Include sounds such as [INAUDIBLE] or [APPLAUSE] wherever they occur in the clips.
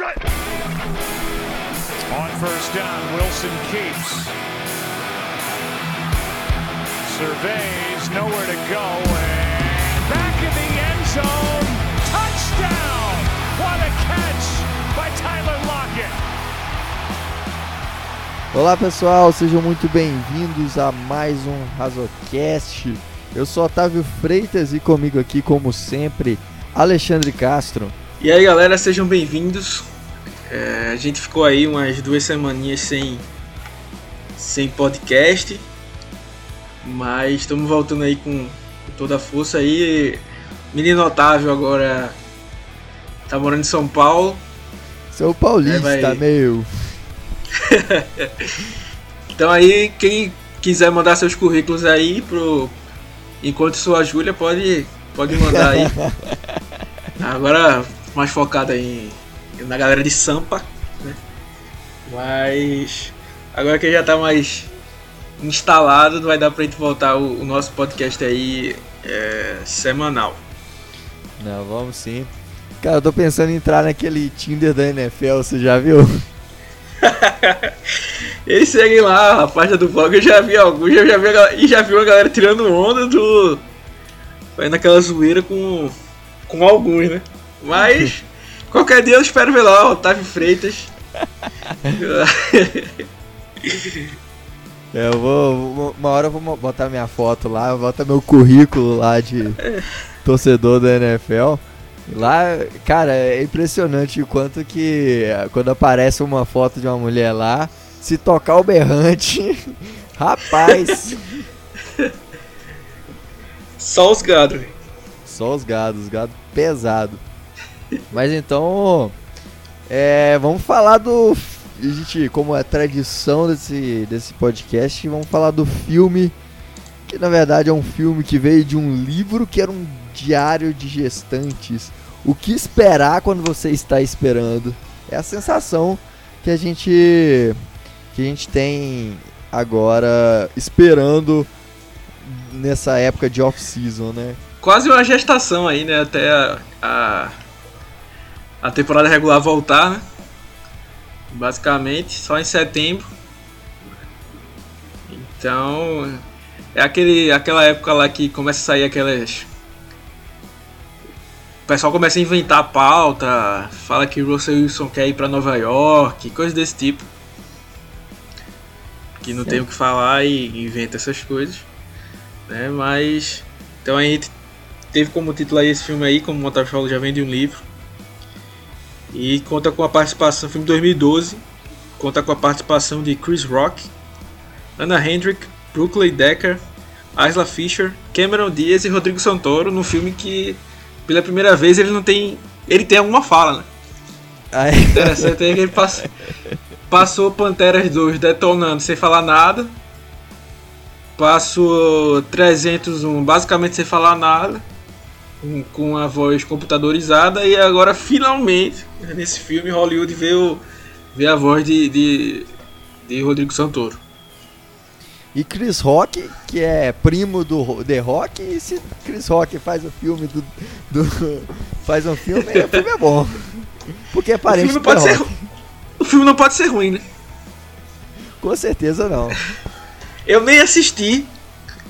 On first down, Wilson keeps. Surveys, nowhere to go, and back in the end zone. Touchdown! What a catch by Tyler Lockett. Olá pessoal, sejam muito bem-vindos a mais um Razocast. Eu sou Otávio Freitas e comigo aqui, como sempre, Alexandre Castro. E aí galera, sejam bem-vindos. É, a gente ficou aí umas duas semaninhas sem, sem podcast, mas estamos voltando aí com, com toda a força aí. Menino Otávio agora tá morando em São Paulo. Sou paulista, É, vai- meu. [LAUGHS] Então aí, quem quiser mandar seus currículos aí pro Enquanto Sou a Júlia, pode, pode mandar aí. [LAUGHS] Agora mais focado aí na galera de Sampa, né? Mas agora que já tá mais instalado, vai dar pra gente voltar o, o nosso podcast aí é, semanal. Não, vamos sim. Cara, eu tô pensando em entrar naquele Tinder da NFL, você já viu? [LAUGHS] Eles seguem lá a página do blog, eu já vi alguns, já, já vi a galera, e já vi uma galera tirando onda do. Fazendo aquela zoeira com. com alguns, né? Mas qualquer dia eu espero ver lá, Otávio Freitas. [LAUGHS] É, eu vou, Uma hora eu vou botar minha foto lá, botar meu currículo lá de [LAUGHS] torcedor da NFL. Lá, cara, é impressionante o quanto que eh, quando aparece uma foto de uma mulher lá, se tocar o berrante, [LAUGHS] rapaz, Só os gados, só os gados, os gados pesado. Mas então, é, vamos falar do, gente, como é tradição desse desse podcast, vamos falar do filme que na verdade é um filme que veio de um livro que era um diário de gestantes. O que esperar quando você está esperando? É a sensação que a gente que a gente tem agora esperando nessa época de off-season, né? Quase uma gestação aí, né? Até a, a, a temporada regular voltar, né? Basicamente, só em setembro. Então, é aquele, aquela época lá que começa a sair aquelas. O pessoal começa a inventar pauta, fala que o Russell Wilson quer ir pra Nova York, coisas desse tipo. Que não Sim. tem o que falar e inventa essas coisas. Né? Mas. Então a gente teve como título aí esse filme aí, como o Otávio falou, já vem de um livro. E conta com a participação, filme de 2012, conta com a participação de Chris Rock, Anna Hendrick, Brooklyn Decker, Isla Fisher, Cameron Diaz e Rodrigo Santoro, num filme que pela primeira vez ele não tem. Ele tem alguma fala, né? Aí, Interessante é que ele pass- passou Panteras 2 detonando sem falar nada. Passou 301 basicamente sem falar nada. Com, a voz computadorizada. E agora finalmente, nesse filme, Hollywood vê, o, vê a voz de, de, de Rodrigo Santoro. E Chris Rock, que é primo do The Rock, e se Chris Rock faz o filme do. do- [LAUGHS] faz um filme, o filme é bom. Porque é O parente filme, não do pode ser, o filme não pode ser ruim, né? Com certeza não. Eu nem assisti,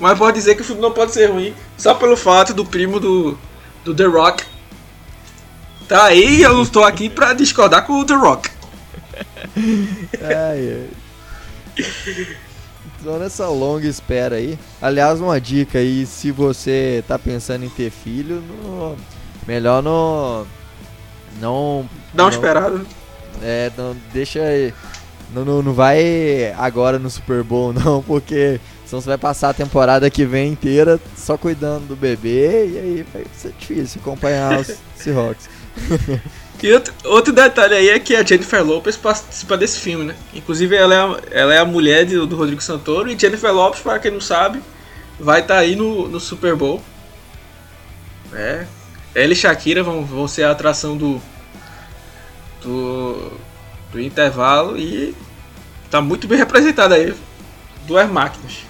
mas pode dizer que o filme não pode ser ruim só pelo fato do primo do, do The Rock. Tá aí, eu não estou aqui pra discordar com o The Rock. [LAUGHS] Ai, ai. Então nessa longa espera aí. Aliás, uma dica aí, se você tá pensando em ter filho, no- melhor não. Não. Dá uma não- esperada. É, não deixa. Não, não, não vai agora no Super Bowl, [LAUGHS] não, porque senão você vai passar a temporada que vem inteira só cuidando do bebê e aí vai ser difícil acompanhar os [LAUGHS] Seahawks. E outro, outro detalhe aí é que a Jennifer Lopez participa desse filme, né? Inclusive ela é a, ela é a mulher de- do Rodrigo Santoro e Jennifer Lopez, para quem não sabe, vai estar aí no, no Super Bowl. É. Ela e Shakira vão, vão ser a atração do, do, do intervalo e tá muito bem representada aí. Duas máquinas.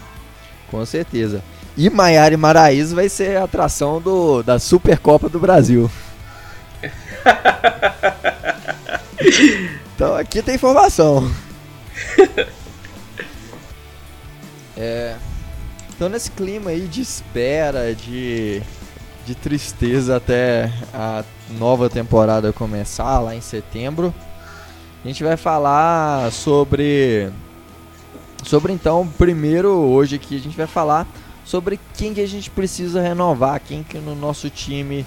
Com certeza. E Maiara e Maraíso vai ser a atração do, da Supercopa do Brasil. [LAUGHS] então aqui tem informação. [LAUGHS] é, então nesse clima aí de espera, de, de tristeza até a nova temporada começar lá em setembro, a gente vai falar sobre sobre então primeiro hoje aqui a gente vai falar sobre quem que a gente precisa renovar, quem que no nosso time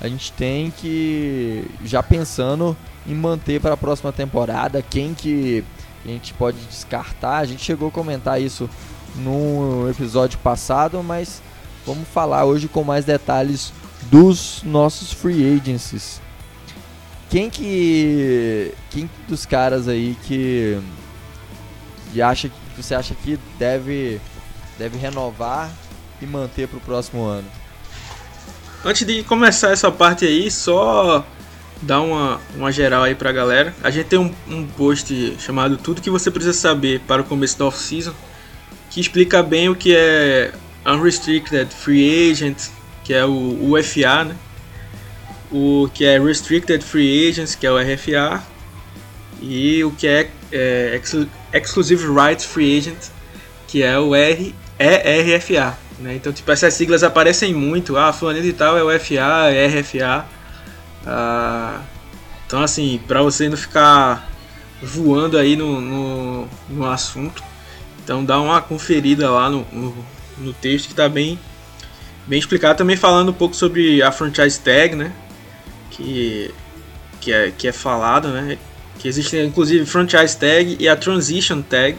a gente tem que já pensando em manter para a próxima temporada, quem que a gente pode descartar. A gente chegou a comentar isso no episódio passado, mas vamos falar hoje com mais detalhes dos nossos free agencies. Quem que quem dos caras aí que, que acha que você acha que deve deve renovar e manter para o próximo ano? Antes de começar essa parte aí, só dar uma, uma geral aí pra galera. A gente tem um, um post chamado Tudo que você precisa saber para o começo da off-season, que explica bem o que é Unrestricted Free Agent, que é o UFA, né? O que é Restricted Free Agents, que é o RFA, e o que é, é Exclusive Rights Free Agent, que é o R, ERFA. Né? Então, tipo, essas siglas aparecem muito. Ah, fulano e tal é o FA, é RFA. Ah, então, assim, para você não ficar voando aí no, no, no, assunto, então dá uma conferida lá no, no, no texto que está bem, bem explicado. Também falando um pouco sobre a franchise tag, né? Que, que, é, que é falado, né? Que existe inclusive franchise tag e a transition tag,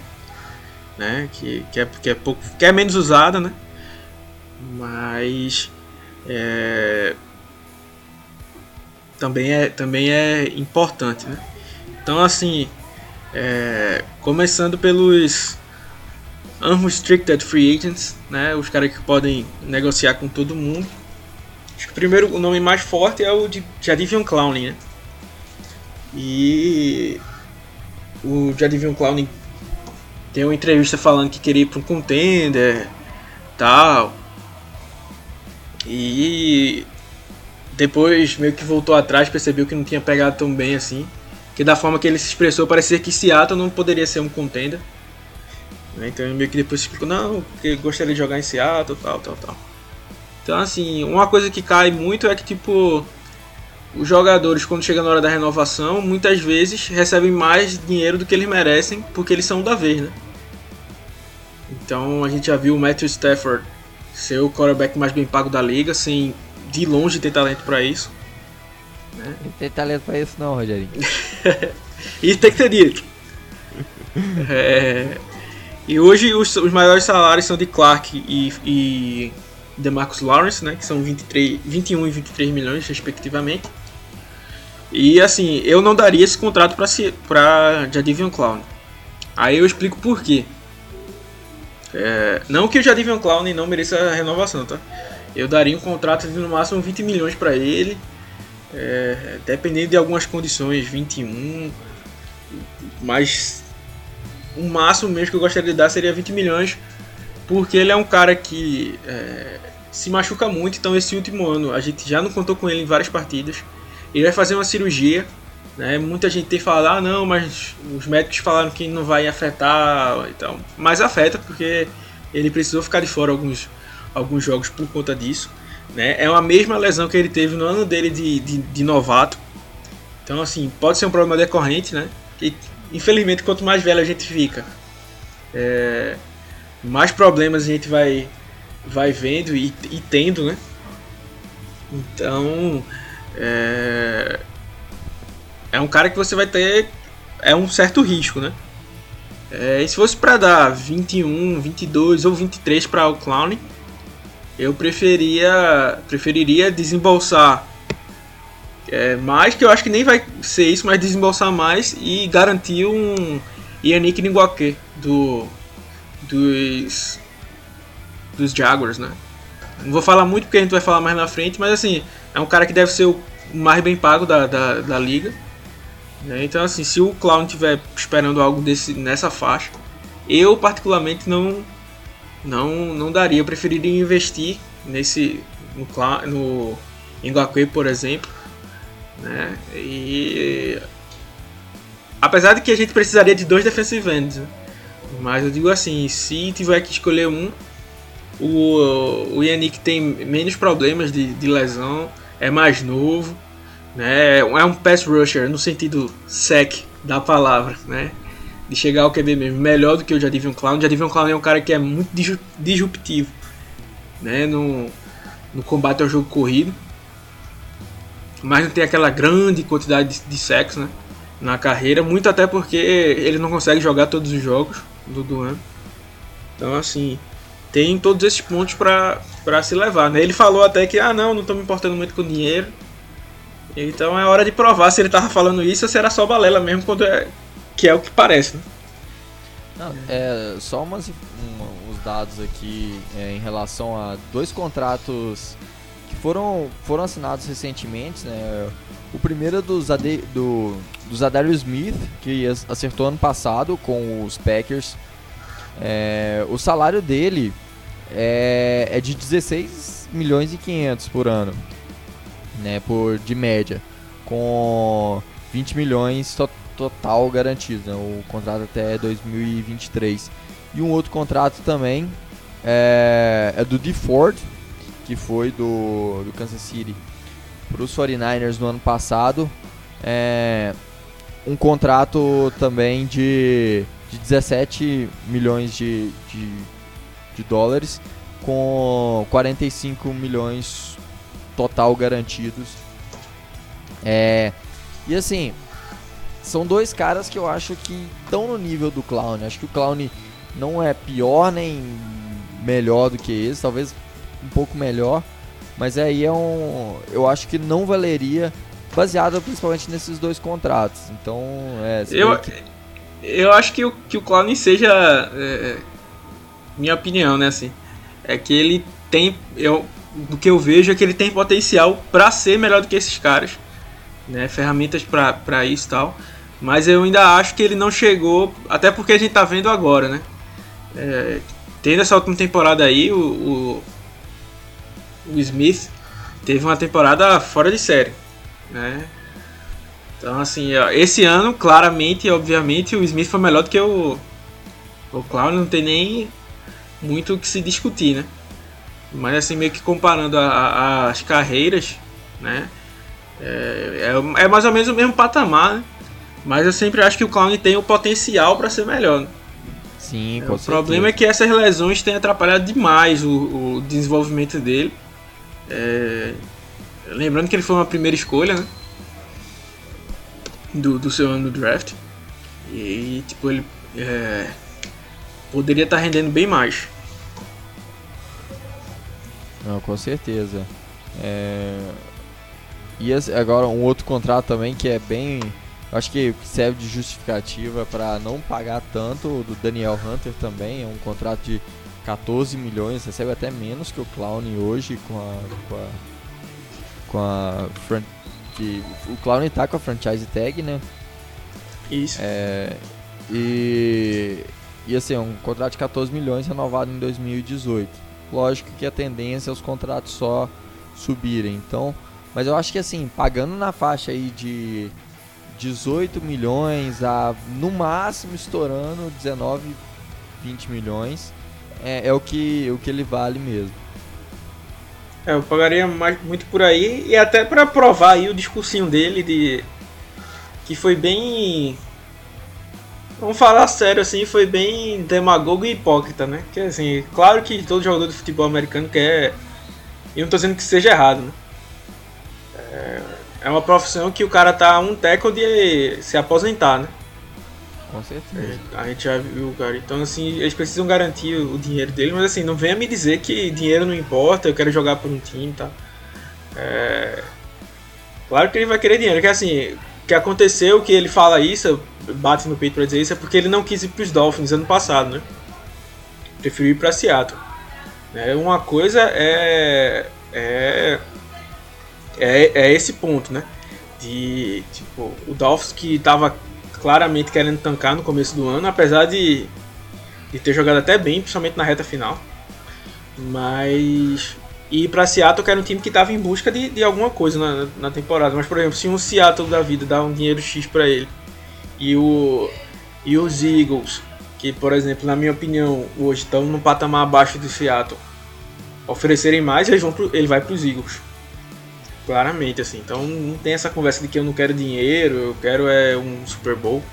né? Que, que, é, que, é, pouco, que é menos usada, né? mas é, também, é, também é importante. Né? Então, assim, é, começando pelos unrestricted free agents, né? os caras que podem negociar com todo mundo. Acho que primeiro o nome mais forte é o de Jadivion Clowney, né? E o Jadivion Clowney tem uma entrevista falando que queria ir para um contender, tal. E depois meio que voltou atrás, percebeu que não tinha pegado tão bem assim. Que da forma que ele se expressou, parecia que Seattle não poderia ser um contender. Né? Então ele meio que depois explicou, não, porque gostaria de jogar em Seattle, tal, tal, tal. Então assim, uma coisa que cai muito é que tipo os jogadores quando chega na hora da renovação, muitas vezes recebem mais dinheiro do que eles merecem, porque eles são da vez, né? Então a gente já viu o Matthew Stafford ser o quarterback mais bem pago da liga, sem de longe ter talento para isso. Né? Não tem talento para isso não, Rogerinho. isso [LAUGHS] tem que ter dito. [LAUGHS] é, e hoje os, os, maiores salários são de Clark e, e DeMarcus Lawrence, né, que são 23, 21 e 23 milhões respectivamente. E assim, eu não daria esse contrato para Jadivion Clown. Aí eu explico por quê. É, não que o Jadivion Clown não mereça a renovação, tá? Eu daria um contrato de no máximo 20 milhões para ele, é, dependendo de algumas condições, 21, mas o máximo mesmo que eu gostaria de dar seria 20 milhões, porque ele é um cara que é, se machuca muito, então esse último ano a gente já não contou com ele em várias partidas. Ele vai fazer uma cirurgia, né? Muita gente tem falado, ah não, mas os médicos falaram que não vai afetar, então, mas afeta porque ele precisou ficar de fora alguns, alguns jogos por conta disso. Né? É a mesma lesão que ele teve no ano dele de, de, de novato. Então assim, pode ser um problema decorrente, né? Infelizmente quanto mais velho a gente fica, é, mais problemas a gente vai, vai vendo e, e tendo, né? Então, é, é um cara que você vai ter é um certo risco, né? É, e se fosse para dar 21, 22 ou 23 para o Clown, eu preferia preferiria desembolsar é, mais, que eu acho que nem vai ser isso, mas desembolsar mais e garantir um Yannick Ngwake do dos dos Jaguars, né? Não vou falar muito porque a gente vai falar mais na frente, mas assim, é um cara que deve ser o mais bem pago da, da, da liga né? Então, assim, se o Clown estiver esperando algo desse, nessa faixa, eu particularmente não não não daria. Eu preferiria investir nesse no, no Ngakwe, por exemplo, né? E apesar de que a gente precisaria de dois defensive ends, né? mas eu digo assim, se tiver que escolher um, o, o Yannick tem menos problemas de, de lesão, é mais novo, né? É um pass rusher no sentido sec da palavra, né? De chegar ao QB mesmo, melhor do que o Jadivion Clown. O Jadivion Clown é um cara que é muito disruptivo, né? No, no combate ao jogo corrido, mas não tem aquela grande quantidade de, de sexo, né? Na carreira, muito até porque ele não consegue jogar todos os jogos do, do ano. Então, assim, tem todos esses pontos para se levar, né? Ele falou até que, ah, não, não estou me importando muito com dinheiro. Então é hora de provar se ele tava falando isso ou se era só balela mesmo, quando é, que é o que parece, né? Não, é, só umas, um, uns dados aqui é, em relação a dois contratos que foram, foram assinados recentemente, né? O primeiro é do, do, do Zadario Smith, que acertou ano passado com os Packers. É, o salário dele é, é de 16 milhões e 500 por ano né, por de média, com 20 milhões to total garantido, né, o contrato até 2023. E um outro contrato também é, é do DeFord, que foi do, do Kansas City para os 49ers no ano passado. É, um contrato também de, de 17 milhões de, de, de dólares, com 45 milhões total garantidos. É, e assim, são dois caras que eu acho que estão no nível do Clown. Acho que o Clown não é pior nem melhor do que esse, talvez um pouco melhor, mas aí é um, eu acho que não valeria baseado principalmente nesses dois contratos. Então, é, eu. Eu acho que o que o Clown seja é, minha opinião, né, assim, é que ele tem eu do que eu vejo é que ele tem potencial para ser melhor do que esses caras, né? Ferramentas para isso e tal. Mas eu ainda acho que ele não chegou, até porque a gente tá vendo agora, né? É, tendo essa última temporada aí, o, o, o, Smith teve uma temporada fora de série, né? Então, assim, esse ano, claramente e obviamente, o Smith foi melhor do que o, o Clown, não tem nem muito o que se discutir, né? Mas assim, meio que comparando a, a, as carreiras, né? É, é, é, mais ou menos o mesmo patamar, né? Mas eu sempre acho que o Clown tem o potencial para ser melhor. Né? Sim, é, com O problema é que essas lesões têm atrapalhado demais o, o desenvolvimento dele. É, lembrando que ele foi uma primeira escolha, né? Do, do seu ano do draft. E, tipo, ele é, poderia estar tá rendendo bem mais. Não, com certeza. É... E agora um outro contrato também que é bem. Acho que serve de justificativa para não pagar tanto do Daniel Hunter também. É um contrato de 14 milhões, recebe até menos que o Clown hoje com a. Com a, com a que o Clown tá com a franchise tag, né? Isso. É, e, e assim, um contrato de 14 milhões renovado em 2018 lógico que a tendência é os contratos só subirem. Então, mas eu acho que assim, pagando na faixa aí de 18 milhões a no máximo estourando 19, 20 milhões, é, é o que o que ele vale mesmo. É, eu pagaria mais, muito por aí e até para provar aí o discursinho dele de que foi bem Vamos falar sério assim, foi bem demagogo e hipócrita, né? Que assim, claro que todo jogador de futebol americano quer. E não tô dizendo que seja errado, né? É, é uma profissão que o cara tá um teco de se aposentar, né? Com certeza. É, a gente já viu, cara. Então, assim, eles precisam garantir o dinheiro dele, mas assim, não venha me dizer que dinheiro não importa, eu quero jogar por um time, tá? É... Claro que ele vai querer dinheiro, que assim, o que aconteceu, que ele fala isso, bate no peito pra dizer isso, é porque ele não quis ir pros Dolphins ano passado, né? Preferiu ir pra Seattle. É, uma coisa é, é, é, é esse ponto, né? De, tipo, o Dolphins que tava claramente querendo tancar no começo do ano, apesar de, de ter jogado até bem, principalmente na reta final. Mas e para Seattle, que era um time que estava em busca de, de alguma coisa na, na temporada. Mas, por exemplo, se um Seattle da vida dá um dinheiro X para ele e, o, e os Eagles, que por exemplo, na minha opinião, hoje estão num patamar abaixo do Seattle, oferecerem mais, eles vão pro, ele vai para os Eagles. Claramente, assim. Então não tem essa conversa de que eu não quero dinheiro, eu quero é um Super Bowl.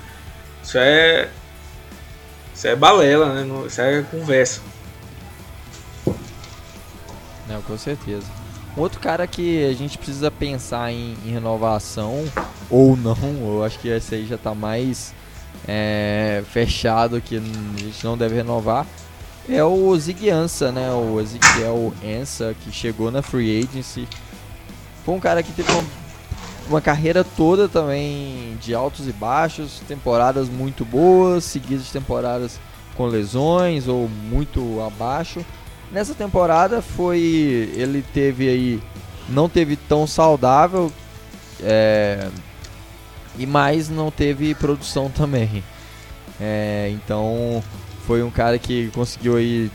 Isso é. Isso é balela, né? Isso é conversa. Não, com certeza. Outro cara que a gente precisa pensar em, em renovação, ou não, eu acho que esse aí já está mais é, fechado, que a gente não deve renovar, é o Zig Ansah, né? O Ezequiel Ansah, que chegou na Free Agency. Foi um cara que teve uma, uma carreira toda também de altos e baixos, temporadas muito boas, seguidas de temporadas com lesões ou muito abaixo. Nessa temporada foi. Ele teve aí. Não teve tão saudável. É, e mais não teve produção [LAUGHS] também. É, então foi um cara que conseguiu aí.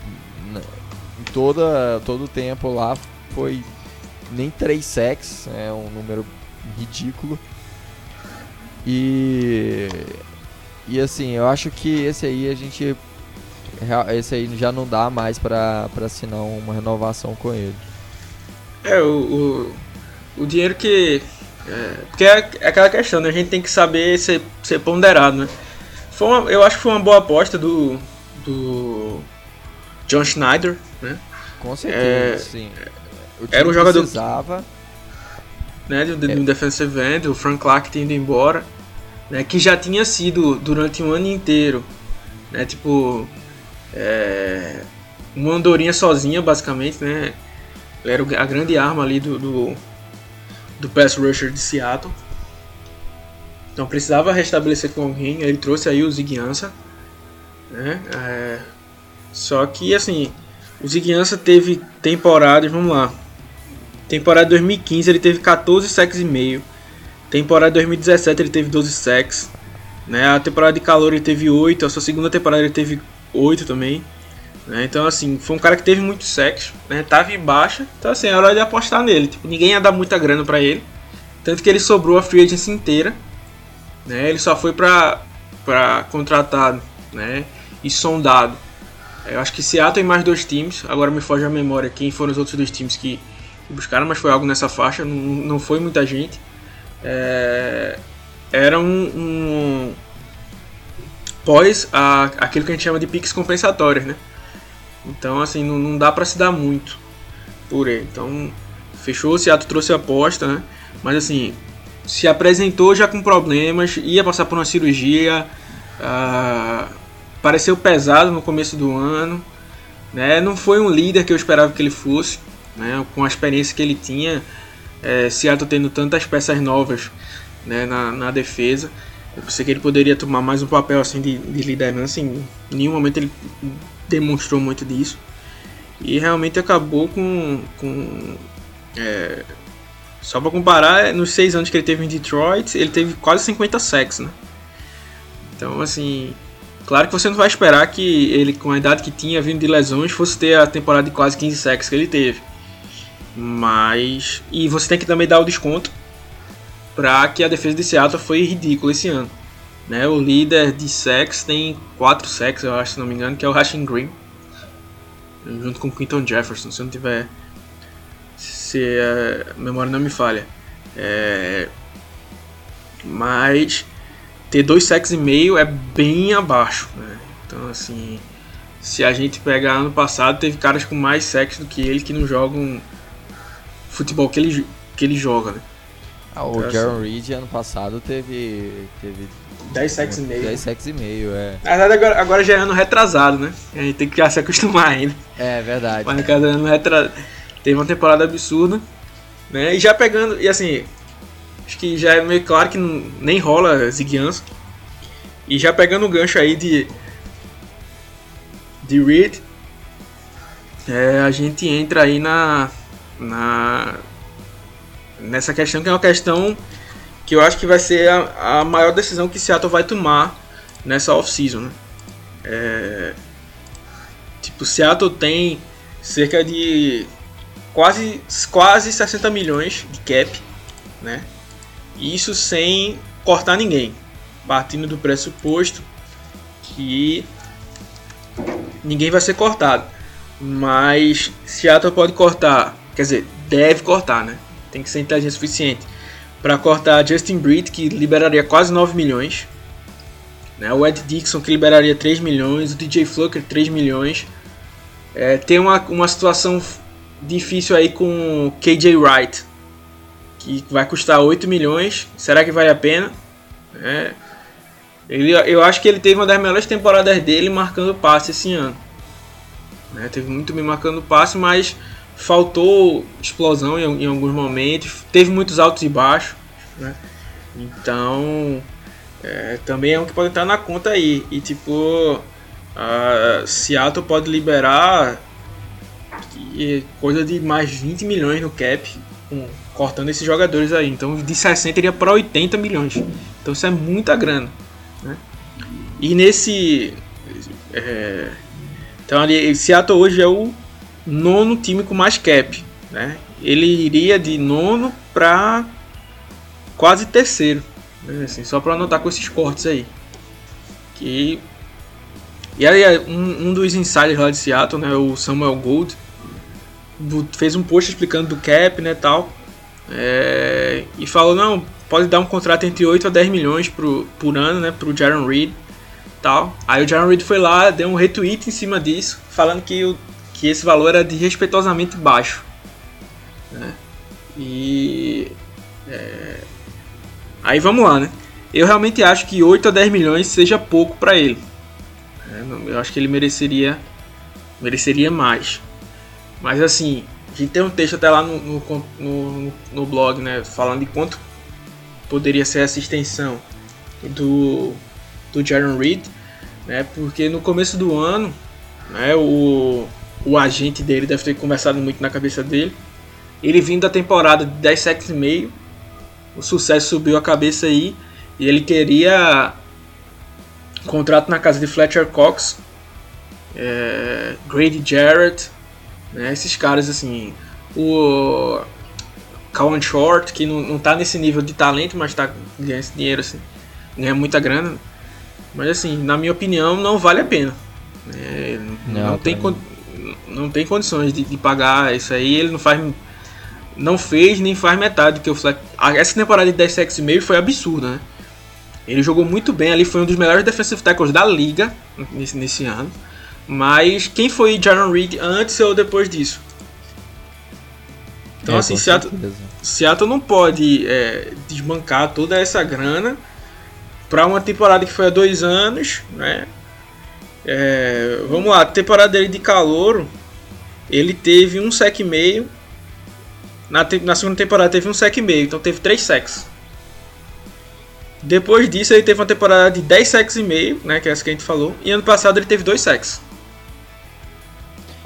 Em toda, todo o tempo lá foi nem 3 sacks, é um número ridículo. E. E assim, eu acho que esse aí a gente esse aí já não dá mais para assinar uma renovação com ele. É, o, o, o dinheiro que. É, porque é, é, aquela questão, né? A gente tem que saber ser, ser ponderado, né? Foi uma, eu acho que foi uma boa aposta do. do. John Schneider, né? Com certeza, é, sim. Era um jogador. Precisava. Né, do, do é. defensive end, o Frank Clark tendo embora, né, que já tinha sido durante um ano inteiro, né, tipo, é, uma andorinha sozinha, basicamente, né? Era a grande arma ali do, do, do pass rusher de Seattle. Então precisava restabelecer com alguém, ele trouxe aí o Ziguiança, né? É, só que assim, o Ziguiança teve temporadas, vamos lá. Temporada 2015 ele teve 14 sacks e meio. Temporada 2017 ele teve 12 sacks. Né? A temporada de calor ele teve 8, a sua segunda temporada ele teve 8 também. Né? Então, assim, foi um cara que teve muito sexo, né? Tava em baixa. Então, assim, é hora de apostar nele. Tipo, ninguém ia dar muita grana para ele. Tanto que ele sobrou a free agency inteira. Né? Ele só foi pra, pra contratado né? e sondado. Eu acho que Seattle tem mais dois times. Agora me foge a memória quem foram os outros dois times que, que buscaram, mas foi algo nessa faixa. Não, não foi muita gente. É, era um, um pós a, aquilo que a gente chama de piques compensatórios, né? Então, assim, não, não dá para se dar muito por ele. Então, fechou, o Seattle trouxe a aposta, né? Mas, assim, se apresentou já com problemas, ia passar por uma cirurgia, uh, pareceu pesado no começo do ano, né? Não foi um líder que eu esperava que ele fosse, né? Com a experiência que ele tinha, é, Seattle tendo tantas peças novas né, na, na defesa. Eu pensei que ele poderia tomar mais um papel assim de, de liderança. Em nenhum momento ele demonstrou muito disso. E realmente acabou com. com é, só para comparar, nos seis anos que ele teve em Detroit, ele teve quase 50 sacks, né? Então, assim, claro que você não vai esperar que ele, com a idade que tinha, vindo de lesões, fosse ter a temporada de quase 15 sacks que ele teve. Mas. E você tem que também dar o desconto para que a defesa de Seattle foi ridícula esse ano. Né? O líder de sacks tem 4 sacks, eu acho, se não me engano, que é o Rashing Green. Junto com o Quinton Jefferson, se não tiver. Se a memória não me falha. É... Mas ter dois sacks e meio é bem abaixo. Né? Então, assim, se a gente pegar ano passado, teve caras com mais sacks do que ele que não jogam futebol que ele, que ele joga. Né? Ah, o então, Jaron assim, Reed ano passado teve. teve 10 sacks e meio. 10 sacks e meio, é. Na verdade, agora, agora já é ano retrasado, né? A gente tem que se acostumar ainda. É verdade. Mas no caso, ano retrasado. Teve uma temporada absurda, né? E já pegando. E assim. Acho que já é meio claro que não, nem rola Ziguiança. E já pegando o gancho aí de. De Reed. É, a gente entra aí na. Na nessa questão, que é uma questão que eu acho que vai ser a, a maior decisão que Seattle vai tomar nessa off-season. Né? É, tipo, Seattle tem cerca de quase, quase 60 milhões de cap, né? Isso sem cortar ninguém. partindo do pressuposto que ninguém vai ser cortado. Mas Seattle pode cortar, quer dizer, deve cortar, né? Tem que ser inteligente o suficiente para cortar Justin Britt, que liberaria quase 9 milhões. Né? O Ed Dixon, que liberaria 3 milhões. O DJ Flucker, 3 milhões. É, tem uma, uma situação difícil aí com KJ Wright, que vai custar 8 milhões. Será que vale a pena? É, ele, eu acho que ele teve uma das melhores temporadas dele marcando passe esse ano. Né? Teve muito bem marcando passe, mas faltou explosão em, em, alguns momentos. Teve muitos altos e baixos. Né? Então, é, também é um que pode entrar na conta aí. E tipo, a Seattle pode liberar coisa de mais 20 milhões no cap. Com, cortando esses jogadores aí. Então de 60 iria para 80 milhões. Então isso é muita grana. Né? E nesse. É, então ali, Seattle hoje é o nono time com mais cap. Né? Ele iria de nono para quase terceiro. Né? Assim, só para anotar com esses cortes aí. Que... E aí um, um dos insiders lá de Seattle, né, o Samuel Gold, fez um post explicando do cap né, tal. É, e falou, não, pode dar um contrato entre 8 a 10 milhões pro, por ano, né, pro Jaron Reed, tal. Aí o Jaron Reed foi lá, deu um retweet em cima disso, falando que, o, que esse valor era de respeitosamente baixo. Né? E é, aí vamos lá, né? Eu realmente acho que 8 a 10 milhões seja pouco para ele. É, eu acho que ele mereceria mereceria mais. Mas assim, a gente tem um texto até lá no, no, no, no blog, né? Falando de quanto poderia ser essa extensão do, do Jaron Reed, né? Porque no começo do ano, né, o, o agente dele deve ter conversado muito na cabeça dele. Ele vindo da temporada de 10 sacks e meio, o sucesso subiu a cabeça aí e ele queria um contrato na casa de Fletcher Cox, é, Grady Jarrett, né? Esses caras, assim, o Cowan Short, que não, não tá nesse nível de talento, mas tá ganhando esse dinheiro, assim, ganha muita grana. Mas, assim, na minha opinião, não vale a pena. É, não, não, tem, não tem condições de, de, pagar isso aí. Ele não faz. Não fez nem faz metade do que o Fleck. Essa temporada de 10 sacks e meio foi absurda, né? Ele jogou muito bem ali, foi um dos melhores defensive tackles da liga nesse, nesse ano. Mas quem foi Jaron Reed antes ou depois disso? Então, é, assim, Seattle, Seattle não pode é, desbancar toda essa grana para uma temporada que foi há dois anos, né? É, vamos lá, a temporada dele de calor, ele teve um sec e meio. Na, na segunda temporada teve um sec e meio, então teve três secs. Depois disso ele teve uma temporada de 10 secs e meio, né, que é essa que a gente falou, e ano passado ele teve dois secs.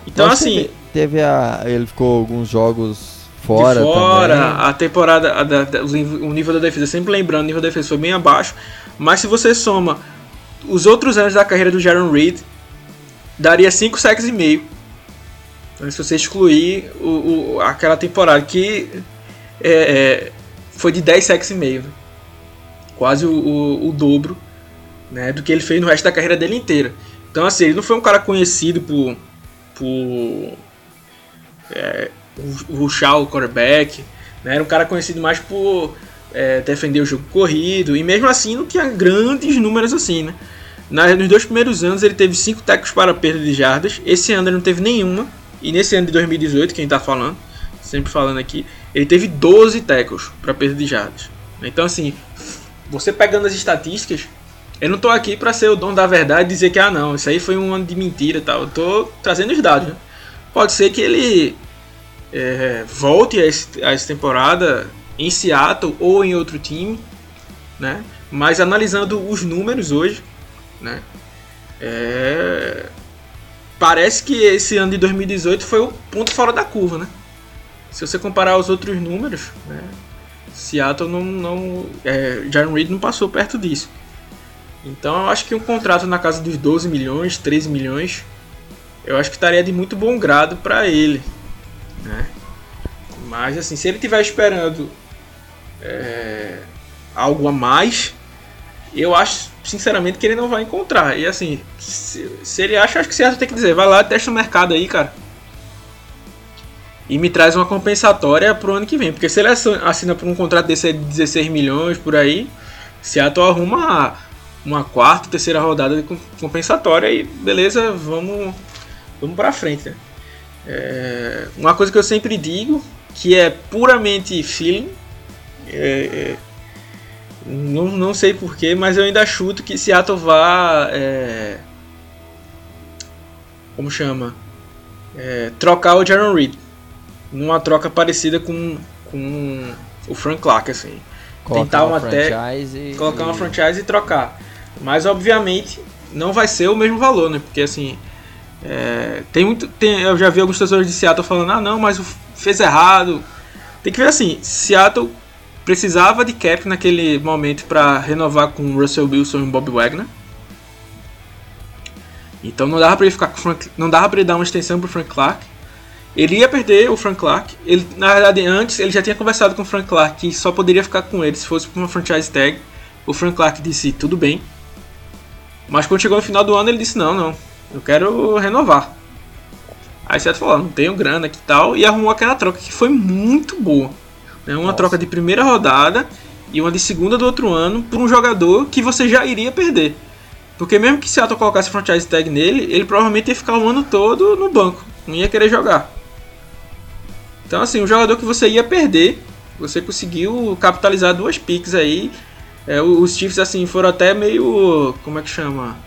Então, assim. Teve a. Ele ficou alguns jogos fora. fora, também. a temporada. A, a, o nível da defesa, sempre lembrando, o nível da defesa foi bem abaixo. Mas se você soma os outros anos da carreira do Jaron Reed, daria 5 sacks e meio. Então, se você excluir o, o aquela temporada que é, é, foi de 10 sacks e meio. Né? Quase o, o, o dobro né, do que ele fez no resto da carreira dele inteira. Então, assim, ele não foi um cara conhecido por por é, ruxar o quarterback. Né? Era um cara conhecido mais por é, defender o jogo corrido. E mesmo assim não tinha grandes números assim, né? nos dois primeiros anos ele teve 5 tackles para perda de jardas. Esse ano ele não teve nenhuma. E nesse ano de 2018, quem está falando, sempre falando aqui, ele teve 12 tackles para perda de jardas. Então assim, você pegando as estatísticas, eu não tô aqui para ser o dono da verdade e dizer que, ah, não, isso aí foi um ano de mentira tal. Eu tô trazendo os dados. Né? Pode ser que ele é, volte a, esse, a essa temporada em Seattle ou em outro time, né? Mas analisando os números hoje, né? É... Parece que esse ano de 2018 foi o ponto fora da curva, né? Se você comparar os outros números, né? Seattle não, não é, Reed não passou perto disso. Então eu acho que um contrato na casa dos 12 milhões, 13 milhões, eu acho que estaria de muito bom grado para ele. Né? Mas assim, se ele estiver esperando é, algo a mais, eu acho, sinceramente, que ele não vai encontrar. E assim, se, se ele acha, acho que Seattle tem que dizer, vai lá, testa o mercado aí, cara. E me traz uma compensatória pro ano que vem. Porque se ele assina por um contrato desse de 16 milhões por aí, Seattle arruma uma quarta, terceira rodada de compensatória e beleza, vamos, vamos pra frente. Né? É, uma coisa que eu sempre digo, que é puramente feeling, é, é, não, não sei porquê, mas eu ainda chuto que Seattle vá. É, como chama? É, trocar o Jaron Reed. Numa troca parecida com, com o Frank Clark, assim. Colocar Tentar uma, uma até. Colocar uma e- franchise e trocar. Mas obviamente não vai ser o mesmo valor, né? Porque assim. é, tem muito. Tem, eu já vi alguns torcedores de Seattle falando, ah não, mas fez errado. Tem que ver assim, Seattle precisava de cap naquele momento para renovar com Russell Wilson e Bob Wagner. Então não dava para ele ficar com Frank, não dava para ele dar uma extensão pro Frank Clark. Ele ia perder o Frank Clark. Ele, na verdade, antes ele já tinha conversado com o Frank Clark que só poderia ficar com ele se fosse por uma franchise tag. O Frank Clark disse tudo bem. Mas quando chegou no final do ano ele disse não, não, eu quero renovar. Aí Seattle falou, não tenho grana aqui e tal, e arrumou aquela troca que foi muito boa. Né? Uma Nossa. troca de primeira rodada e uma de segunda do outro ano por um jogador que você já iria perder. Porque mesmo que Seattle colocasse franchise tag nele, ele provavelmente ia ficar o ano todo no banco, não ia querer jogar. Então assim, um jogador que você ia perder, você conseguiu capitalizar duas picks aí. É, os Chiefs assim foram até meio, como é que chama?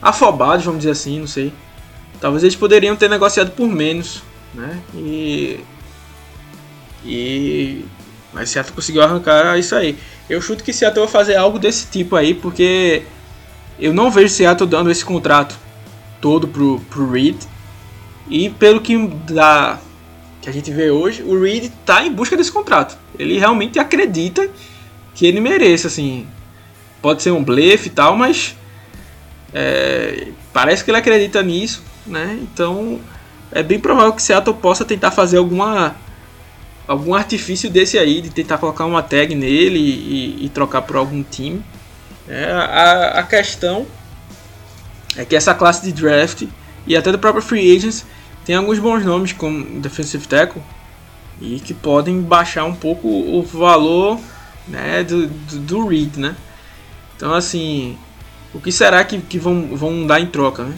Afobados, vamos dizer assim, não sei. Talvez eles poderiam ter negociado por menos, né? E e mas Seattle conseguiu arrancar isso aí. Eu chuto que Seattle vai fazer algo desse tipo aí, porque eu não vejo Seattle dando esse contrato todo pro, pro Reed. E pelo que dá que a gente vê hoje, o Reed tá em busca desse contrato. Ele realmente acredita que ele merece, assim. Pode ser um blefe e tal, mas é, parece que ele acredita nisso, né? Então é bem provável que Seattle possa tentar fazer alguma algum artifício desse aí de tentar colocar uma tag nele e, e- trocar por algum time. É, a, a questão é que essa classe de draft e até do próprio free agents tem alguns bons nomes como defensive tackle e que podem baixar um pouco o valor né, do, do, do Reed, né? Então assim, o que será que, que vão, vão dar em troca, né?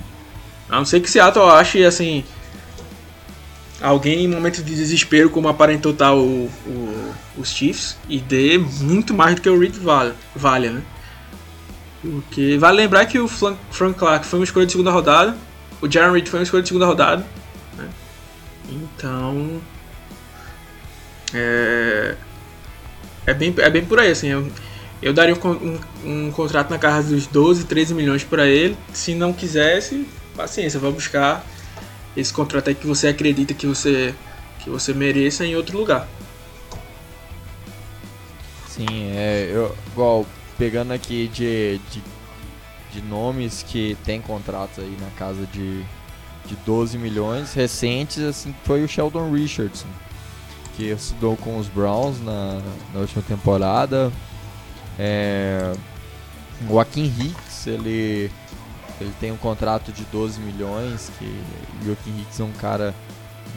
A não ser que Seattle ache assim alguém em momento de desespero como aparentou estar o, o- os Chiefs e dê muito mais do que o Reed vale, valha, né? Porque vale lembrar que o Frank Clark foi uma escolha de segunda rodada, o Jaron Reed foi uma escolha de segunda rodada, né? Então é, é bem é bem por aí assim. Eu, eu daria um, um, um contrato na casa dos 12, 13 milhões para ele. Se não quisesse, paciência, vai buscar esse contrato aí que você acredita que você que você mereça em outro lugar. Sim, é. Eu, igual, pegando aqui de, de, de nomes que tem contratos aí na casa de, de 12 milhões, recentes, assim, foi o Sheldon Richardson, que estudou com os Browns na, na última temporada. É, Joaquim Hicks, ele, ele tem um contrato de 12 milhões, que o Joaquim Hicks é um cara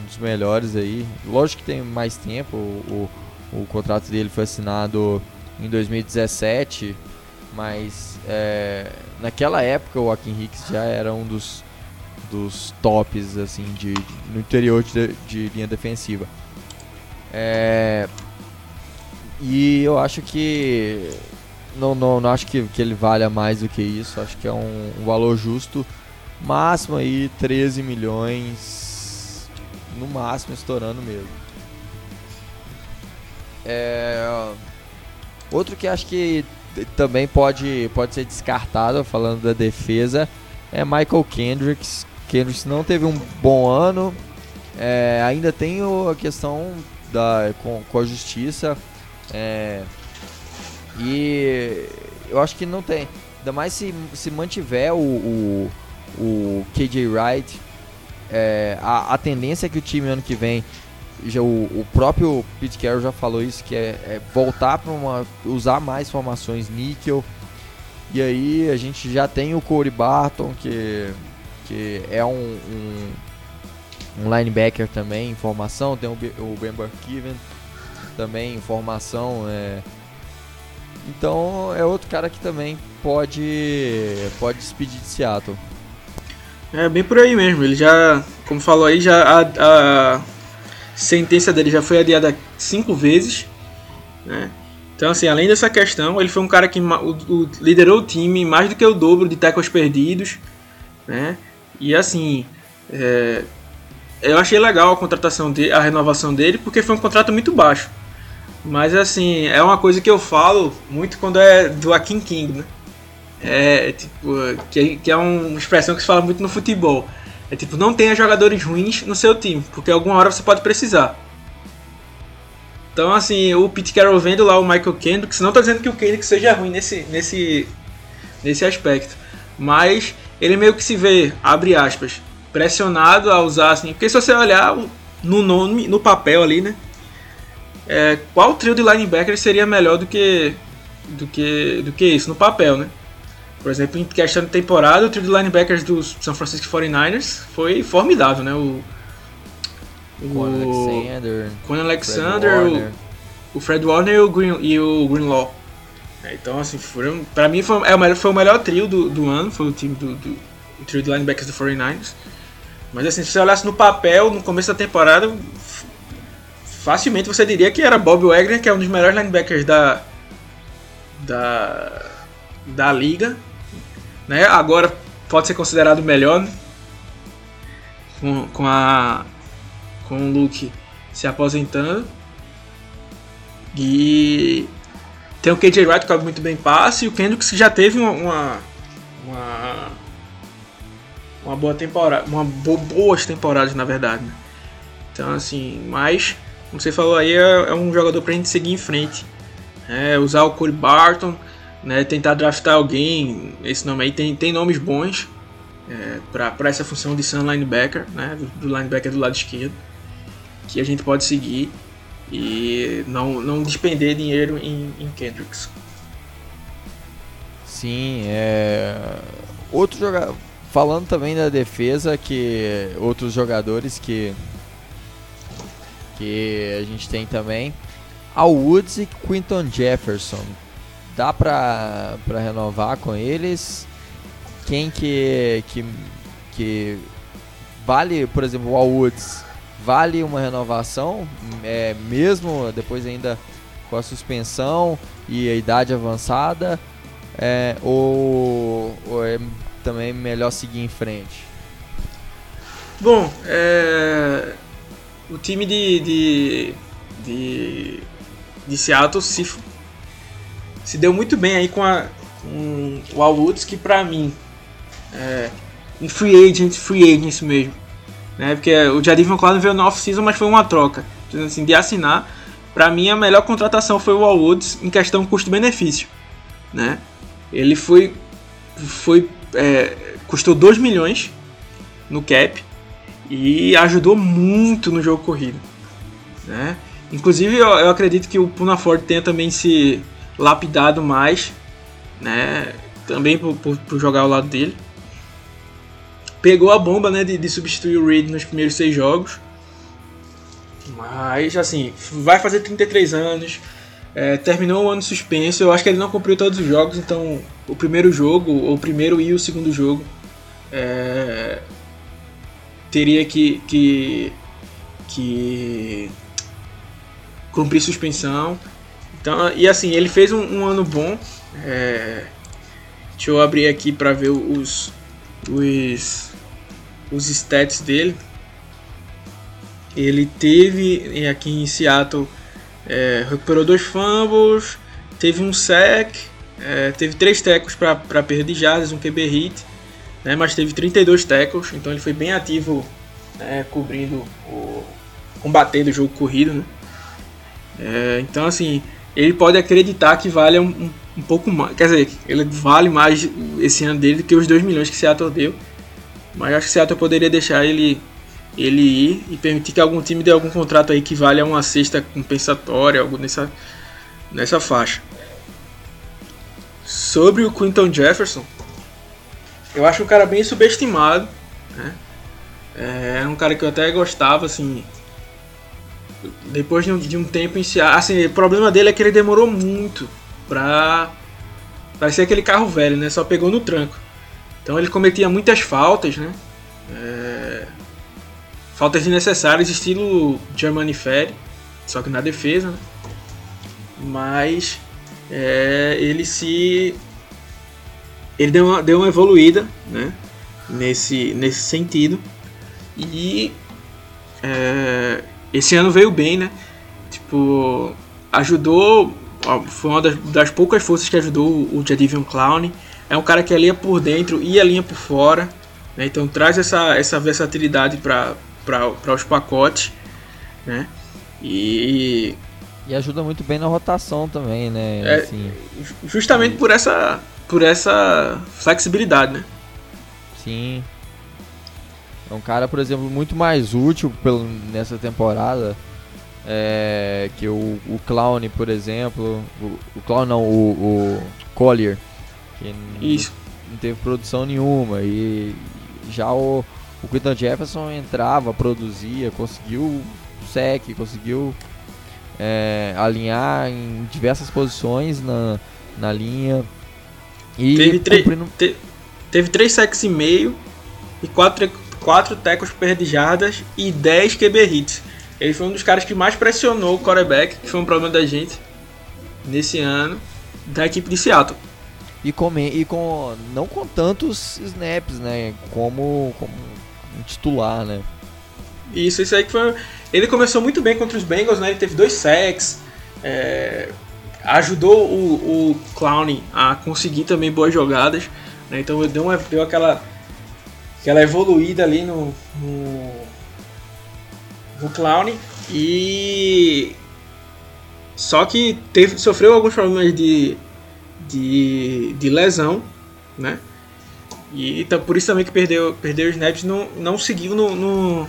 um dos melhores aí. Lógico que tem mais tempo, o, o, o contrato dele foi assinado em 2017, mas é, naquela época o Joaquim Hicks já era um dos, dos tops assim de, de- no interior de, de linha defensiva. É, e eu acho que não, não, não acho que, que ele valha mais do que isso. Acho que é um, um valor justo. Máximo aí 13 milhões. No máximo estourando mesmo. É, outro que acho que também pode, pode ser descartado, falando da defesa, é Michael Kendricks. Kendricks não teve um bom ano. É, ainda tem a questão da, com, com a justiça. É, e eu acho que não tem. Ainda mais se, se mantiver o, o, o KJ Wright. é, a, a tendência é que o time ano que vem. Já, o, o próprio Pete Carroll já falou isso, que é, é voltar para uma. usar mais formações níquel. E aí a gente já tem o Corey Barton, que, que é um, um, um linebacker também em formação. Tem o, o Ben Burkiven também em formação. É... Então é outro cara que também pode, pode despedir de Seattle. É bem por aí mesmo. Ele já, como falou aí, já a, a sentença dele já foi adiada cinco vezes. Né? Então, assim, além dessa questão, ele foi um cara que o, o, liderou o time mais do que o dobro de tackles perdidos, né? E assim, é, eu achei legal a contratação dele, a renovação dele, porque foi um contrato muito baixo. Mas assim, é uma coisa que eu falo muito quando é do Akin King, né? É tipo, que, que é uma expressão que se fala muito no futebol. É tipo, não tenha jogadores ruins no seu time, porque alguma hora você pode precisar. Então, assim, o Pete Carroll vendo lá o Michael Kendricks, não tô dizendo que o Kendricks seja ruim nesse, nesse, nesse aspecto, mas ele meio que se vê, abre aspas, pressionado a usar, assim, porque se você olhar no nome, no papel ali, né, é, qual trio de linebackers seria melhor do que, do que, do que isso no papel, né? Por exemplo, em questão de temporada, o trio de linebackers dos San Francisco 49ers foi formidável, né? O, Quan Alexander, Quan Alexander Fred o, o, Fred Warner e o, Green, e o Greenlaw. É, então, assim, foram, pra mim foi, é o melhor, foi o melhor trio do, do ano, foi o time do, do o trio de linebackers do 49ers. Mas assim, se você olhasse no papel, no começo da temporada, facilmente você diria que era Bob Wagner, que é um dos melhores linebackers da, da, da liga. Né? Agora pode ser considerado melhor, né? com, com a com o Luke se aposentando. E tem o KJ Wright que cobre muito bem passe e o Kendricks que já teve uma, uma, uma, uma boa temporada, uma bo boas temporadas na verdade. Né? Então assim, mas como você falou aí é, é um jogador pra gente seguir em frente. É, usar o Corey Barton, né, tentar draftar alguém, esse nome aí tem, tem nomes bons é, para essa função de Sun linebacker, né, do, do linebacker do lado esquerdo que a gente pode seguir e não, não despender dinheiro em, em Kendricks. Sim, é. Outro jogador. Falando também da defesa, que outros jogadores que que a gente tem também, Al Woods e Quinton Jefferson. Dá pra, pra renovar com eles? Quem que, que, que vale, por exemplo, o Al Woods vale uma renovação, é, mesmo depois ainda com a suspensão e a idade avançada, é, ou, ou, é também melhor seguir em frente? Bom, é, o time de, de, de, de Seattle se, se deu muito bem aí com, a, com o Al Woods, que pra mim, é, em free agent, free agent mesmo, né? Porque o Jadivion Clowney veio no off-season, mas foi uma troca. Assim, de assinar, para mim a melhor contratação foi o Al Woods em questão custo-benefício, né? Ele foi foi é, custou 2 milhões no cap e ajudou muito no jogo corrido, né? Inclusive eu, eu acredito que o Puna Ford tenha também se lapidado mais, né? Também por, por, por jogar ao lado dele pegou a bomba né, de, de substituir o Reed nos primeiros seis jogos. Mas, assim, vai fazer 33 anos. É, terminou o ano suspenso. Eu acho que ele não cumpriu todos os jogos, então o primeiro jogo, o primeiro e o segundo jogo, é, teria que, que, que cumprir suspensão. Então, e assim, ele fez um, um ano bom. É, deixa eu abrir aqui para ver os, os os stats dele. Ele teve aqui em Seattle, é, recuperou dois fumbles, teve um sack, é, teve três tackles para perda de jardas, um QB hit, né, mas teve 32 tackles, então ele foi bem ativo né, cobrindo o combatendo o jogo corrido, né? É, então assim, ele pode acreditar que vale um, um, um, pouco mais, quer dizer, ele vale mais esse ano dele do que os 2 milhões que Seattle deu. Mas acho que Seattle poderia deixar ele, ele ir e permitir que algum time dê algum contrato aí que valha uma cesta compensatória, algo nessa, nessa faixa. sobre o Quinton Jefferson, eu acho um cara bem subestimado. Né? É, um cara que eu até gostava, assim. Depois de um, de um tempo iniciar. Assim, o problema dele é que ele demorou muito pra. Parecia aquele carro velho, né? Só pegou no tranco. Então ele cometia muitas faltas, né? É, faltas desnecessárias, estilo Germany Ferry, só que na defesa, né? Mas é, ele se. Ele deu uma, deu uma evoluída, né? Nesse, nesse sentido. E é, esse ano veio bem, né? Tipo, ajudou. Foi uma das, das poucas forças que ajudou o Jadivion Clown. É um cara que alinha por dentro e alinha por fora. Né? Então traz essa, essa versatilidade para os pacotes. Né? E, e ajuda muito bem na rotação também, né? É, assim, justamente e... por essa, por essa flexibilidade, né? Sim. É um cara, por exemplo, muito mais útil pelo, nessa temporada é, que o, o Clown, por exemplo. O, o Clown não, o, o Collier. Que Isso. Não, não teve produção nenhuma. E já o, o Quinton Jefferson entrava, produzia, conseguiu sec, conseguiu é, alinhar em diversas posições na, na linha. E teve, cumprindo... te, teve três sacks e meio e quatro 4 tackles perdidas e 10 QB hits. Ele foi um dos caras que mais pressionou o quarterback, que foi um problema da gente nesse ano, da equipe de Seattle. E com, e com não com tantos snaps, né, como, como um titular, né. Isso, isso aí que foi... Ele começou muito bem contra os Bengals, né, ele teve dois sacks, é, ajudou o, o Clown a conseguir também boas jogadas, né, então deu, uma, deu aquela aquela evoluída ali no, no, no Clown e só que teve, sofreu alguns problemas de, de, de lesão, né? E então, por isso também que perdeu, perdeu os snaps não, não seguiu no, no,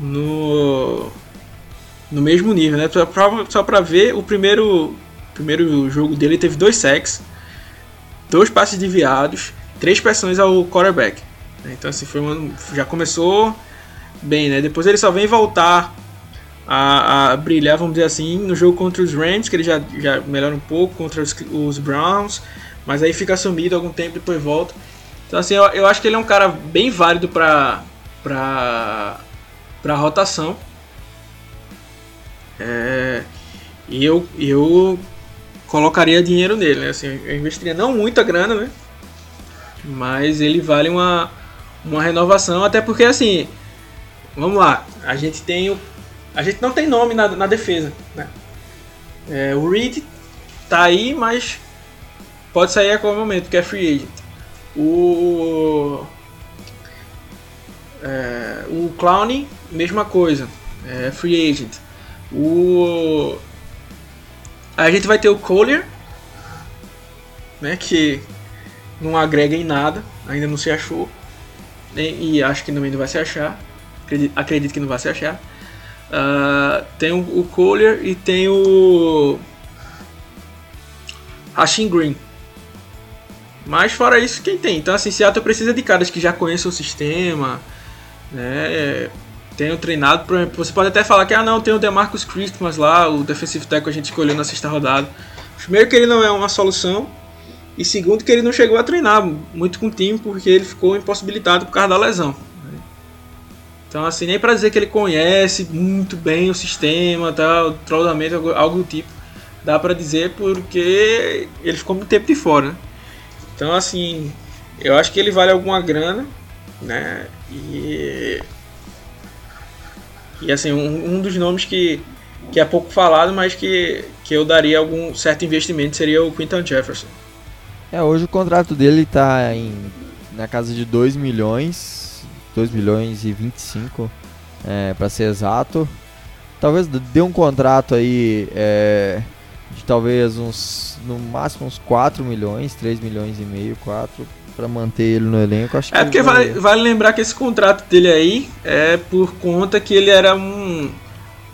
no, no mesmo nível, né? Só pra, só pra ver, o primeiro, primeiro jogo dele teve dois sacks, dois passes desviados, três pressões ao quarterback. Né? Então assim, foi uma, já começou bem, né? Depois ele só vem voltar a, a, brilhar, vamos dizer assim, no jogo contra os Rams, que ele já, já melhora um pouco, contra os, os Browns, mas aí fica sumido algum tempo e depois volta. Então assim, eu, eu acho que ele é um cara bem válido para para para rotação. É, e eu, eu colocaria dinheiro nele, né? Assim, eu investiria não muita grana, né? Mas ele vale uma, uma renovação, até porque assim, vamos lá, a gente tem o, a gente não tem nome na, na defesa, né? É, o Reed tá aí, mas pode sair a qualquer momento, que é free agent. O é, o Clown, mesma coisa, é free agent. O a gente vai ter o Collier, né, que não agrega em nada, ainda não se achou e, acho que também não vai se achar. Acredito, acredito que não vai se achar. Uh, tem o, o Collier e tem o Rasheen Green. Mas fora isso, quem tem? Então assim, Seattle precisa de caras que já conheçam o sistema, né? Tenham treinado, por exemplo, você pode até falar que ah não, tem o DeMarcus Christmas lá, o defensive tackle a gente escolheu na sexta rodada. Primeiro que ele não é uma solução, e segundo, que ele não chegou a treinar muito com o time porque ele ficou impossibilitado por causa da lesão. Então, assim, nem para dizer que ele conhece muito bem o sistema, tal, o treinamento, algo do tipo. Dá para dizer porque ele ficou muito tempo de fora. Né? Então, assim, eu acho que ele vale alguma grana, né? E. E, assim, um, um dos nomes que, que é pouco falado, mas que, que eu daria algum certo investimento seria o Quinton Jefferson. É, hoje o contrato dele tá em, na casa de 2 milhões, 2 milhões e 25, é, para ser exato. Talvez dê um contrato aí é, de talvez uns, no máximo uns 4 milhões, 3 milhões e meio, 4, para manter ele no elenco. Acho é porque vai... vale, vale lembrar que esse contrato dele aí é por conta que ele era um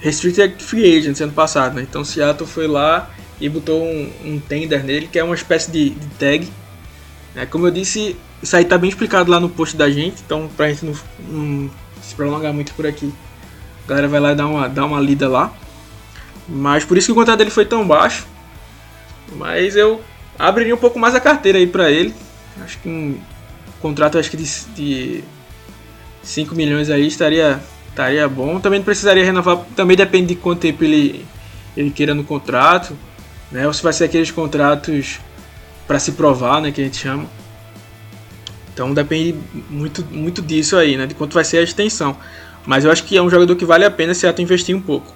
restricted free agent ano passado, né? Então Seattle foi lá e botou um, um tender nele, que é uma espécie de, de tag. É, como eu disse, isso aí tá bem explicado lá no post da gente, então pra gente não, não se prolongar muito por aqui, a galera vai lá e dá uma, dá uma lida lá. Mas por isso que o contrato dele foi tão baixo. Mas eu abriria um pouco mais a carteira aí pra ele. Acho que um contrato acho que de, de 5 milhões aí estaria, estaria bom. Também não precisaria renovar, também depende de quanto tempo ele, ele queira no contrato. Né? Ou se vai ser aqueles contratos para se provar, né, que a gente chama. Então depende muito, muito disso aí, né? De quanto vai ser a extensão. Mas eu acho que é um jogador que vale a pena se ato investir um pouco.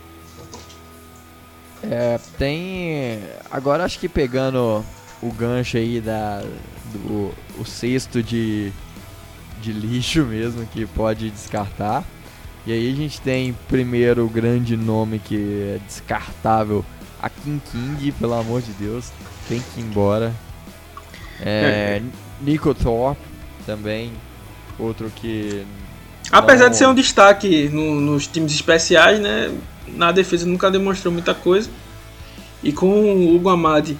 É, tem. Agora acho que pegando o gancho aí da. Do, o cesto de, de lixo [LAUGHS] mesmo que pode descartar. E aí a gente tem primeiro o grande nome que é descartável, a King King, pelo amor de Deus, tem que ir embora. É, Nico Thorpe também, outro que. Apesar não... de ser um destaque no, nos times especiais, né? Na defesa nunca demonstrou muita coisa. E com o Hugo Amadi,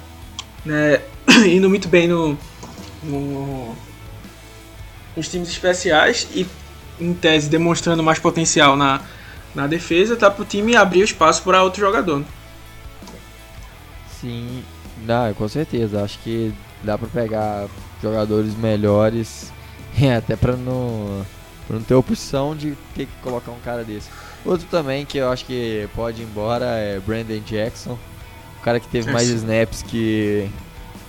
né? [CLEARS THROAT] Indo muito bem no, no, nos times especiais e em tese demonstrando mais potencial na, na defesa, tá pro time abrir espaço para outro jogador. Sim, não, com certeza. Acho que dá para pegar jogadores melhores, [LAUGHS] até para não, pra não ter opção de ter que colocar um cara desse. Outro também que eu acho que pode ir embora é Brandon Jackson, o cara que teve mais snaps que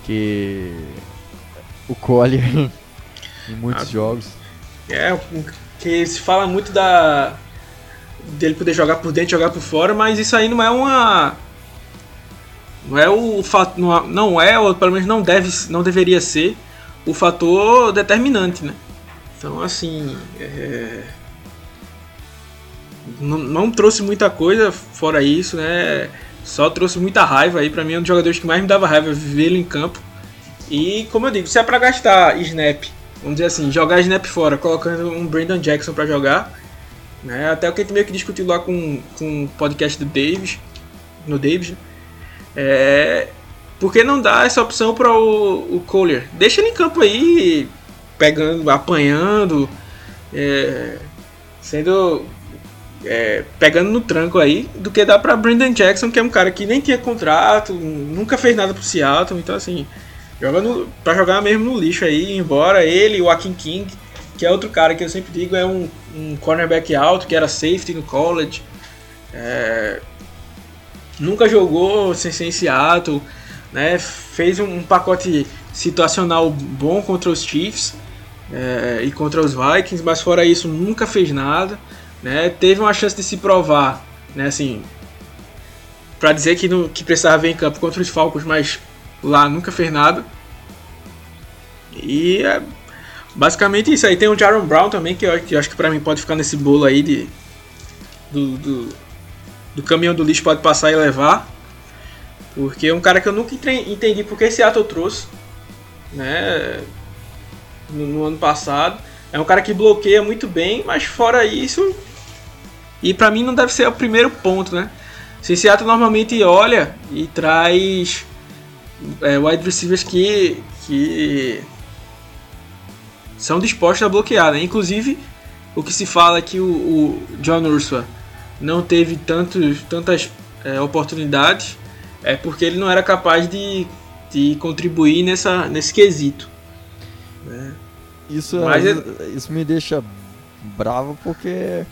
que o Collier [LAUGHS] em muitos ah, jogos. É, que se fala muito da dele poder jogar por dentro, jogar por fora, mas isso aí não é uma não é o fato não é ou pelo menos não deve não deveria ser o fator determinante, né? Então assim é... não, não trouxe muita coisa fora isso, né? Só trouxe muita raiva aí para mim é um dos jogadores que mais me dava raiva ele em campo. E como eu digo, se é para gastar snap vamos dizer assim, jogar snap fora, colocando um Brandon Jackson para jogar. Né? Até o que a gente meio que discutiu lá com, com o podcast do Davis, no Davis, né? é, por que não dá essa opção para o, o Collier? Deixa ele em campo aí, pegando, apanhando, é, sendo é, pegando no tranco aí, do que dá para Brandon Jackson, que é um cara que nem tinha contrato, nunca fez nada pro Seattle, então assim, Joga no, pra jogar mesmo no lixo aí, embora ele o Akin King, que é outro cara que eu sempre digo é um, um cornerback alto, que era safety no college. É, nunca jogou sem ser em Seattle, né? Fez um, um, pacote situacional bom contra os Chiefs é, e contra os Vikings, mas fora isso nunca fez nada, né? Teve uma chance de se provar, né? Assim, para dizer que, que precisava vir em campo contra os Falcons, mas lá nunca fez nada. E é basicamente isso aí. Tem o Jaron Brown também, que eu, que eu acho que pra mim pode ficar nesse bolo aí de. Do, do, do, caminhão do lixo pode passar e levar. Porque é um cara que eu nunca entendi porque esse ato trouxe. Né? No, no, ano passado. É um cara que bloqueia muito bem, mas fora isso. E pra mim não deve ser o primeiro ponto, né? Seattle normalmente olha e traz é, wide receivers que, que são dispostos a bloquear. Né? Inclusive, o que se fala é que o, o John Ursula não teve tantos, tantas é, oportunidades é porque ele não era capaz de, de contribuir nessa, nesse quesito. Né? Isso, Mas é, isso me deixa bravo porque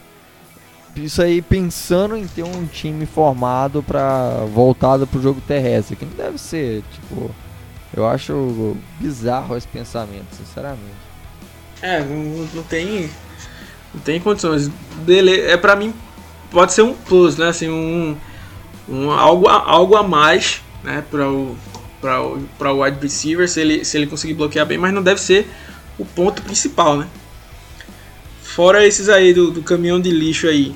isso aí pensando em ter um time formado para voltado pro jogo terrestre, que não deve ser, tipo, eu acho bizarro esse pensamento, sinceramente. É, não, não tem não tem condições. Dele, é para mim pode ser um plus, né, assim, um, um algo algo a mais, né, para o para o para o wide receiver se ele se ele conseguir bloquear bem, mas não deve ser o ponto principal, né? Fora esses aí do, do caminhão de lixo aí,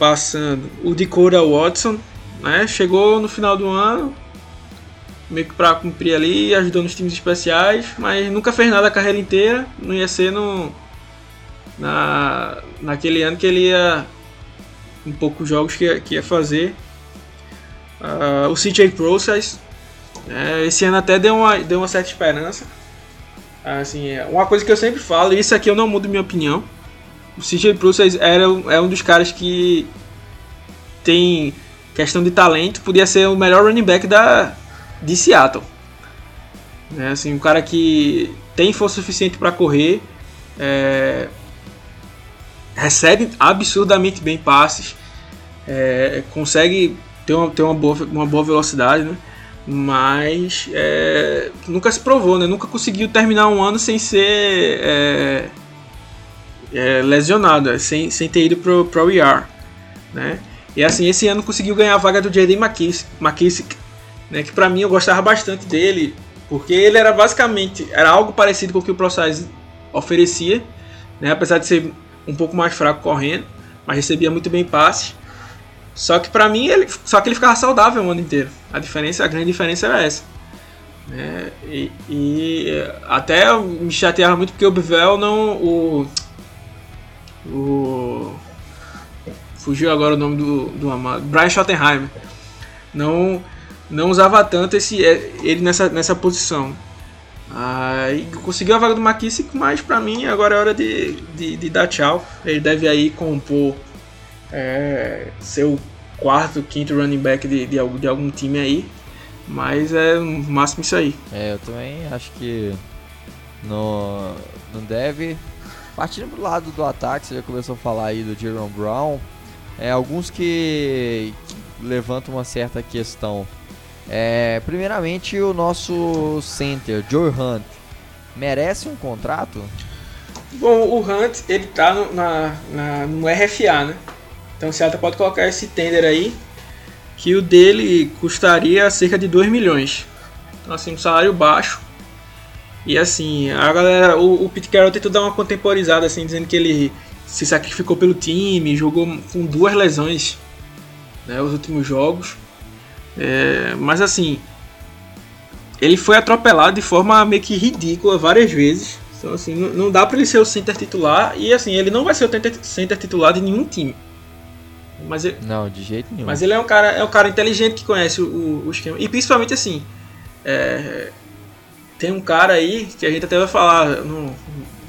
passando o Dakota Watson, né? Chegou no final do ano, meio que pra cumprir ali, ajudou nos times especiais, mas nunca fez nada a carreira inteira, não ia ser no, na, naquele ano que ele ia, em poucos jogos que que ia fazer. Uh, o CJ Process, é, esse ano até deu uma, deu uma certa esperança. Assim, é uma coisa que eu sempre falo, e isso aqui eu não mudo minha opinião. O CJ Process era, é um dos caras que tem questão de talento, podia ser o melhor running back da, de Seattle. É, assim, um cara que tem força suficiente para correr, é, recebe absurdamente bem passes, é, consegue ter, uma, ter uma, boa, uma boa velocidade, né? mas é, nunca se provou, né? nunca conseguiu terminar um ano sem ser é, é, lesionado, sem, sem ter ido pro, pro IR. Né? E assim, esse ano conseguiu ganhar a vaga do J.D. McKissick, né? que para mim eu gostava bastante dele, porque ele era basicamente era algo parecido com o que o ProSize oferecia, né? apesar de ser um pouco mais fraco correndo, mas recebia muito bem passes. Só que para mim ele, só que ele ficava saudável o ano inteiro. A diferença, a grande diferença era essa. Né? E, e, até me chateava muito porque o Bivel não o o fugiu agora o nome do, do amado Brian Schottenheimer não não usava tanto esse é, ele nessa, nessa posição Aí conseguiu a vaga do McKissick, mas pra mim agora é hora de, de, de dar tchau. Ele deve aí compor é, ser o quarto, quinto running back de, de, de, algum time aí. Mas é no máximo isso aí. É, eu também acho que no, não deve. Partindo pro lado do ataque, você já começou a falar aí do Jerome Brown. É, alguns que, levantam uma certa questão é, primeiramente, o nosso center, Joe Hunt, merece um contrato? Bom, o Hunt, ele tá no, na, na, no RFA, né? Então o Seattle pode colocar esse tender aí, que o dele custaria cerca de 2 milhões. Então assim, um salário baixo. E assim, a galera, o, o Pete Carroll tentou dar uma contemporizada, assim, dizendo que ele se sacrificou pelo time, jogou com duas lesões né, os últimos jogos. É, mas assim, ele foi atropelado de forma meio que ridícula várias vezes. Então assim, não, dá para ele ser o center titular e assim, ele não vai ser o center titular de nenhum time. Mas ele, não, de jeito nenhum. Mas ele é um cara, é um cara inteligente que conhece o, o esquema. E principalmente assim, é, tem um cara aí que a gente até vai falar no, um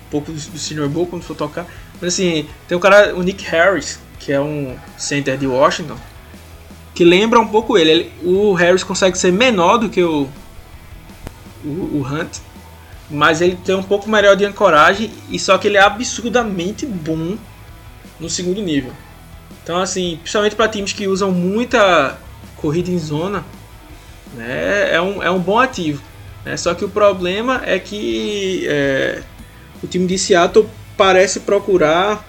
pouco do, do Senior Bowl quando for tocar. Mas assim, tem um cara, o Nick Harris, que é um center de Washington que lembra um pouco ele. ele. O Harris consegue ser menor do que o, o, o, Hunt, mas ele tem um pouco melhor de ancoragem e só que ele é absurdamente bom no segundo nível. Então assim, principalmente para times que usam muita corrida em zona, né, é, um, é um bom ativo. Né? Só que o problema é que é, o time de Seattle parece procurar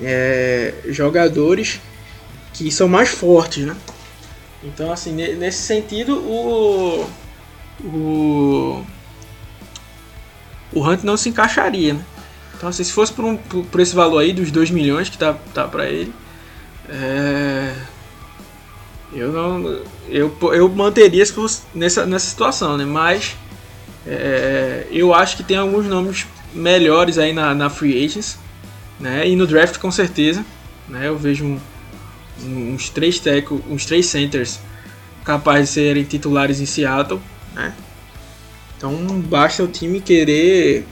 é, jogadores que são mais fortes, né? Então, assim, nesse sentido, o. O. O Hunt não se encaixaria, né? Então, assim, se fosse por, um, por esse valor aí, dos 2 milhões que tá, tá pra ele, é... eu não. Eu, eu manteria se fosse nessa, nessa situação, né? Mas. É, eu acho que tem alguns nomes melhores aí na, na Free Agents, né? E no draft, com certeza. Né? Eu vejo um uns três teco, uns três centers capazes de serem titulares em Seattle, né? Então basta o time querer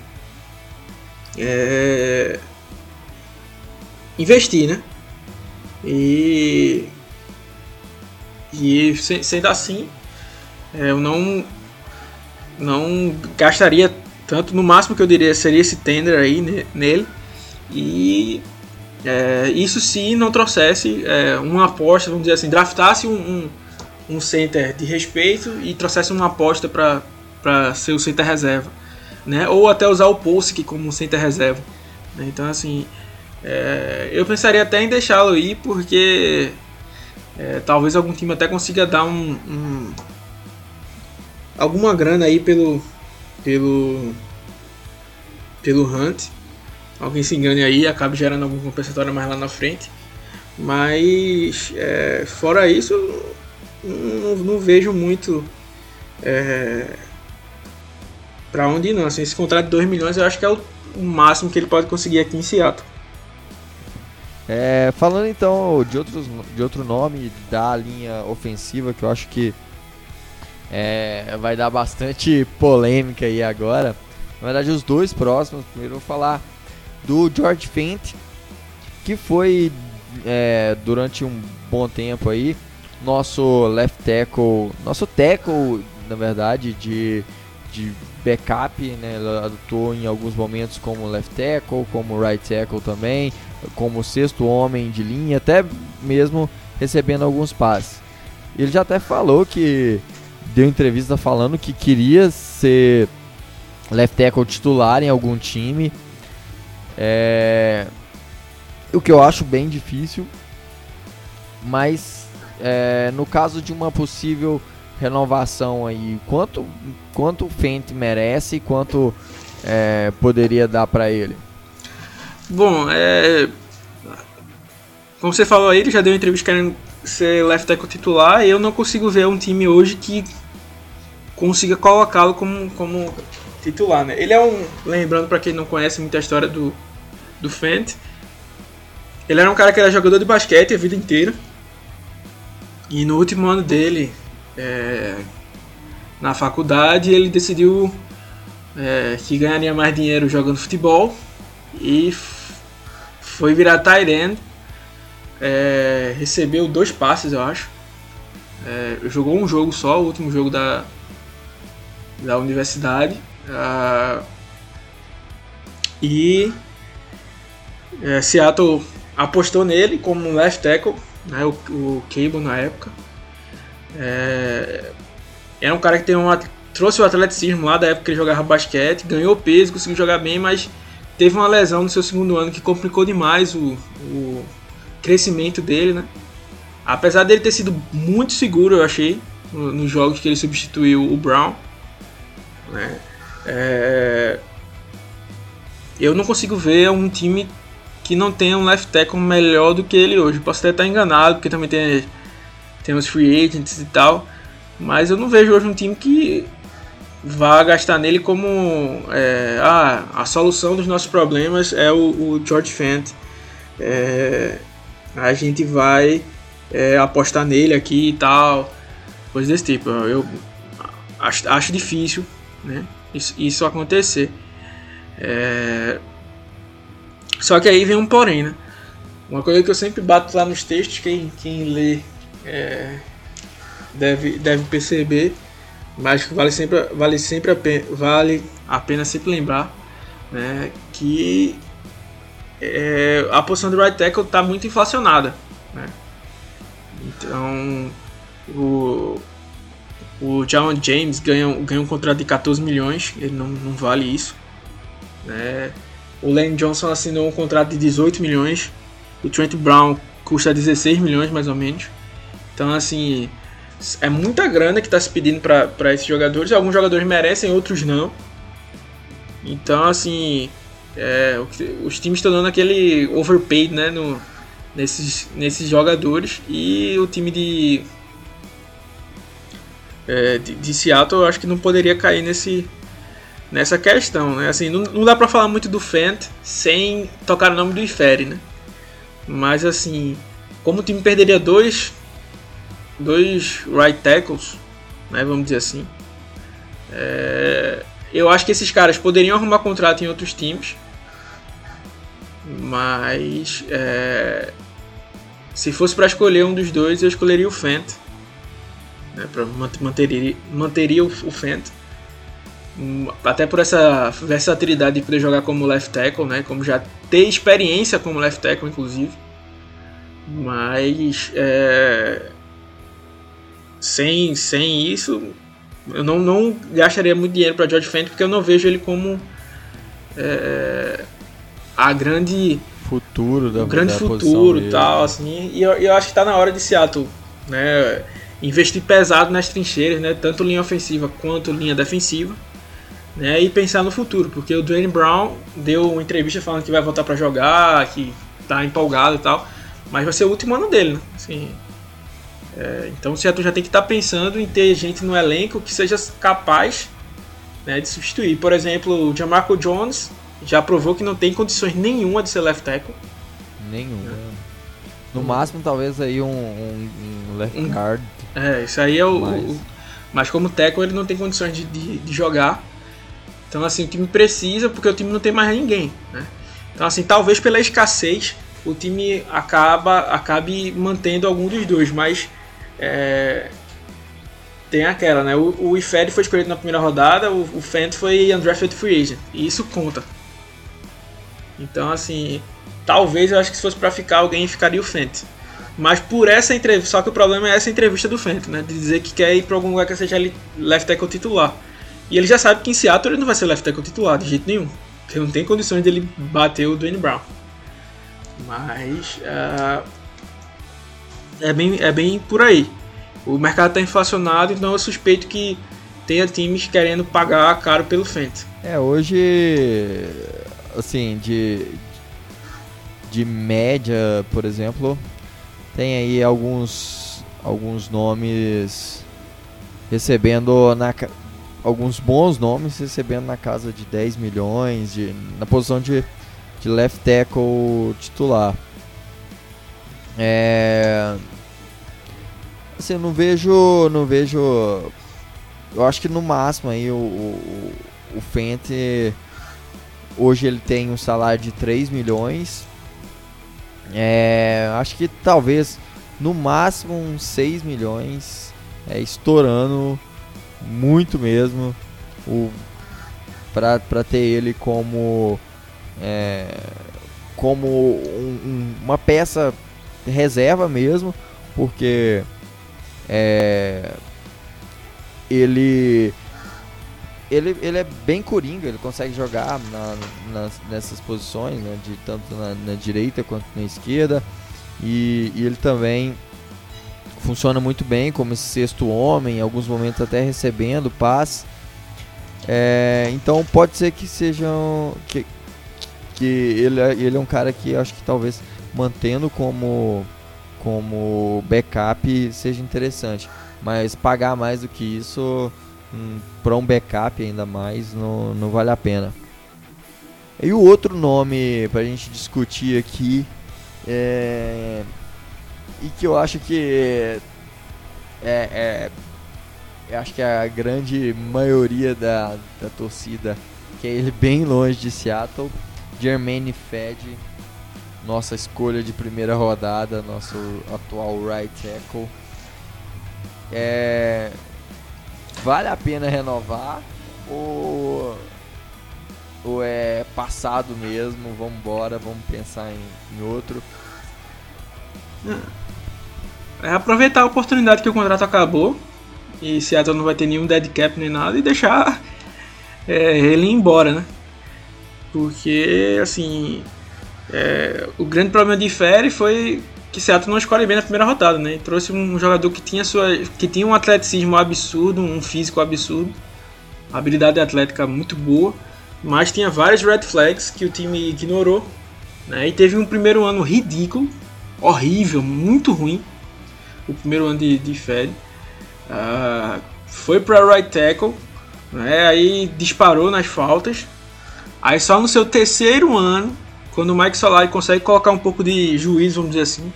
é, investir, né? E e sendo assim, é, eu não não gastaria tanto, no máximo que eu diria seria esse tender aí nele e é, isso se não trouxesse é, uma aposta, vamos dizer assim, draftasse um, um, um center de respeito e trouxesse uma aposta para ser o center reserva. Né? Ou até usar o Pulsic como center reserva. Né? Então, assim, é, eu pensaria até em deixá-lo ir, porque é, talvez algum time até consiga dar um, um, alguma grana aí pelo pelo pelo Hunt alguém se engane aí acabe gerando algum compensatório mais lá na frente. Mas é, fora isso, não, não vejo muito é, para onde não. Assim, esse contrato de 2 milhões eu acho que é o, o, máximo que ele pode conseguir aqui em Seattle. É, falando então de, outros, de outro nome da linha ofensiva que eu acho que é, vai dar bastante polêmica aí agora. Na verdade, os dois próximos. Primeiro eu vou falar do George Fent, que foi é, durante um bom tempo aí nosso left tackle, nosso tackle, na verdade, de, de backup, né? Ele adotou em alguns momentos como left tackle, como right tackle também, como sexto homem de linha, até mesmo recebendo alguns passes. Ele já até falou que deu entrevista falando que queria ser left tackle titular em algum time. É... O que eu acho bem difícil, mas é, no caso de uma possível renovação aí, quanto, quanto o Fent merece e quanto é, poderia dar para ele? Bom, é... como você falou aí, ele já deu entrevista querendo ser left tackle titular e eu não consigo ver um time hoje que consiga colocá-lo como, como titular, né? Ele é um, lembrando para quem não conhece muita história do do Fent, ele era um cara que era jogador de basquete a vida inteira. E no último ano dele, é, na faculdade, ele decidiu é, que ganharia mais dinheiro jogando futebol e foi virar tight end. É, recebeu dois passes, eu acho. É, jogou um jogo só, o último jogo da, da universidade. Uh, e é, Seattle apostou nele como um left tackle, né, o, o Cable na época. É, um cara que tem uma, trouxe o atleticismo lá da época que ele jogava basquete, ganhou peso, conseguiu jogar bem, mas teve uma lesão no seu segundo ano que complicou demais o, o crescimento dele, né? Apesar dele ter sido muito seguro, eu achei, nos jogos que ele substituiu o Brown. Né? É... Eu não consigo ver um time que não tenha um left tackle melhor do que ele hoje. Posso até estar enganado, porque também tem, tem os free agents e tal. Mas eu não vejo hoje um time que vá gastar nele como é, ah, a solução dos nossos problemas é o, o George Fent. É, a gente vai é, apostar nele aqui e tal, coisa desse tipo. Eu acho, acho difícil né, isso, isso acontecer. É, só que aí vem um porém, né? Uma coisa que eu sempre bato lá nos textos, quem, quem lê é, deve, deve perceber, mas vale sempre, vale sempre a pena, vale a pena sempre lembrar né, que é, a posição do right tackle está muito inflacionada. Né? Então, o, o John James ganha, ganha um contrato de 14 milhões, ele não, não vale isso. Né? O Lane Johnson assinou um contrato de 18 milhões. O Trent Brown custa 16 milhões mais ou menos. Então, assim, é muita grana que está se pedindo para esses jogadores. Alguns jogadores merecem, outros não. Então, assim, é, os times estão dando aquele overpaid né, no, nesses, nesses jogadores. E o time de, é, de, de Seattle eu acho que não poderia cair nesse, nessa questão, né? Assim, não, não dá para falar muito do Fent sem tocar o nome do Ifere, né? Mas assim, como o time perderia dois dois right tackles, né, vamos dizer assim, é, eu acho que esses caras poderiam arrumar contrato em outros times, mas é, se fosse para escolher um dos dois, eu escolheria o Fent, né, para manteria manteria o Fent até por essa versatilidade de poder jogar como left tackle, né? Como já ter experiência como left tackle, inclusive. Mas é, sem, sem isso, eu não, não gastaria muito dinheiro para George Fent porque eu não vejo ele como é, a grande futuro da, o grande da futuro e tal assim e eu, eu acho que está na hora de Seattle né investir pesado nas trincheiras né tanto linha ofensiva quanto linha defensiva né, e pensar no futuro, porque o Dwayne Brown deu uma entrevista falando que vai voltar para jogar, que tá empolgado e tal, mas vai ser o último ano dele, né? Assim, é, então o Seattle já tem que estar tá pensando em ter gente no elenco que seja capaz né, de substituir. Por exemplo, o Jamarco Jones já provou que não tem condições nenhuma de ser left tackle. Nenhuma. No máximo, talvez aí um, um, um left guard. É, isso aí é o. Mas, o, mas como tackle ele não tem condições de, de, de, jogar. Então assim, o time precisa porque o time não tem mais ninguém. Né? Então assim, talvez pela escassez o time acaba acabe mantendo algum dos dois, mas é, tem aquela, né? O, o Ifed foi escolhido na primeira rodada, o, o Fent foi undrafted free agent, e isso conta. Então, assim, talvez eu acho que se fosse para ficar alguém ficaria o Fent. Mas por essa entrevista, só que o problema é essa entrevista do Fent, né? De dizer que quer ir para algum lugar que seja left tackle titular. E ele já sabe que em Seattle ele não vai ser left tackle titular de jeito nenhum. Porque não tem condições dele bater o Dwayne Brown. Mas uh, é, bem, é bem por aí. O mercado está inflacionado, então eu suspeito que tenha times querendo pagar caro pelo Fent. É, hoje, assim, de, de média, por exemplo, tem aí alguns, alguns nomes recebendo na alguns bons nomes recebendo na casa de 10 milhões de, na posição de, de left tackle titular. É, assim, não vejo, não vejo, eu acho que no máximo aí o, o, o Fente hoje ele tem um salário de 3 milhões. É, acho que talvez no máximo uns 6 milhões, é, estourando muito mesmo o para ter ele como é, como um, um, uma peça reserva mesmo, porque é, ele, ele ele é bem coringa, ele consegue jogar na, nas, nessas posições, né, de tanto na, na, direita quanto na esquerda, e, e ele também funciona muito bem como esse sexto homem, em alguns momentos até recebendo passe. É, então pode ser que sejam que, que ele, é, ele é um cara que acho que talvez mantendo como como backup seja interessante, mas pagar mais do que isso hum, para um backup ainda mais não, não vale a pena. E o outro nome para a gente discutir aqui é, e que eu acho que é, é acho que a grande maioria da, da torcida quer ele bem longe de Seattle. Jermaine Fed, nossa escolha de primeira rodada, nosso atual right tackle. É, vale a pena renovar ou, ou é passado mesmo? Vamos embora, vamos pensar em, em outro. É aproveitar a oportunidade que o contrato acabou e Seattle não vai ter nenhum dead cap nem nada e deixar é, ele ir embora, né? Porque, assim, é, o grande problema de Ferry foi que Seattle não escolhe bem na primeira rodada, né? Trouxe um jogador que tinha, sua, que tinha um atleticismo absurdo, um físico absurdo, habilidade atlética muito boa, mas tinha várias red flags que o time ignorou, né? E teve um primeiro ano ridículo, horrível, muito ruim, o primeiro ano de, de. Uh, foi para right tackle, né? aí disparou nas faltas. Aí só no seu terceiro ano, quando o Mike Solari consegue colocar um pouco de juízo, vamos dizer assim.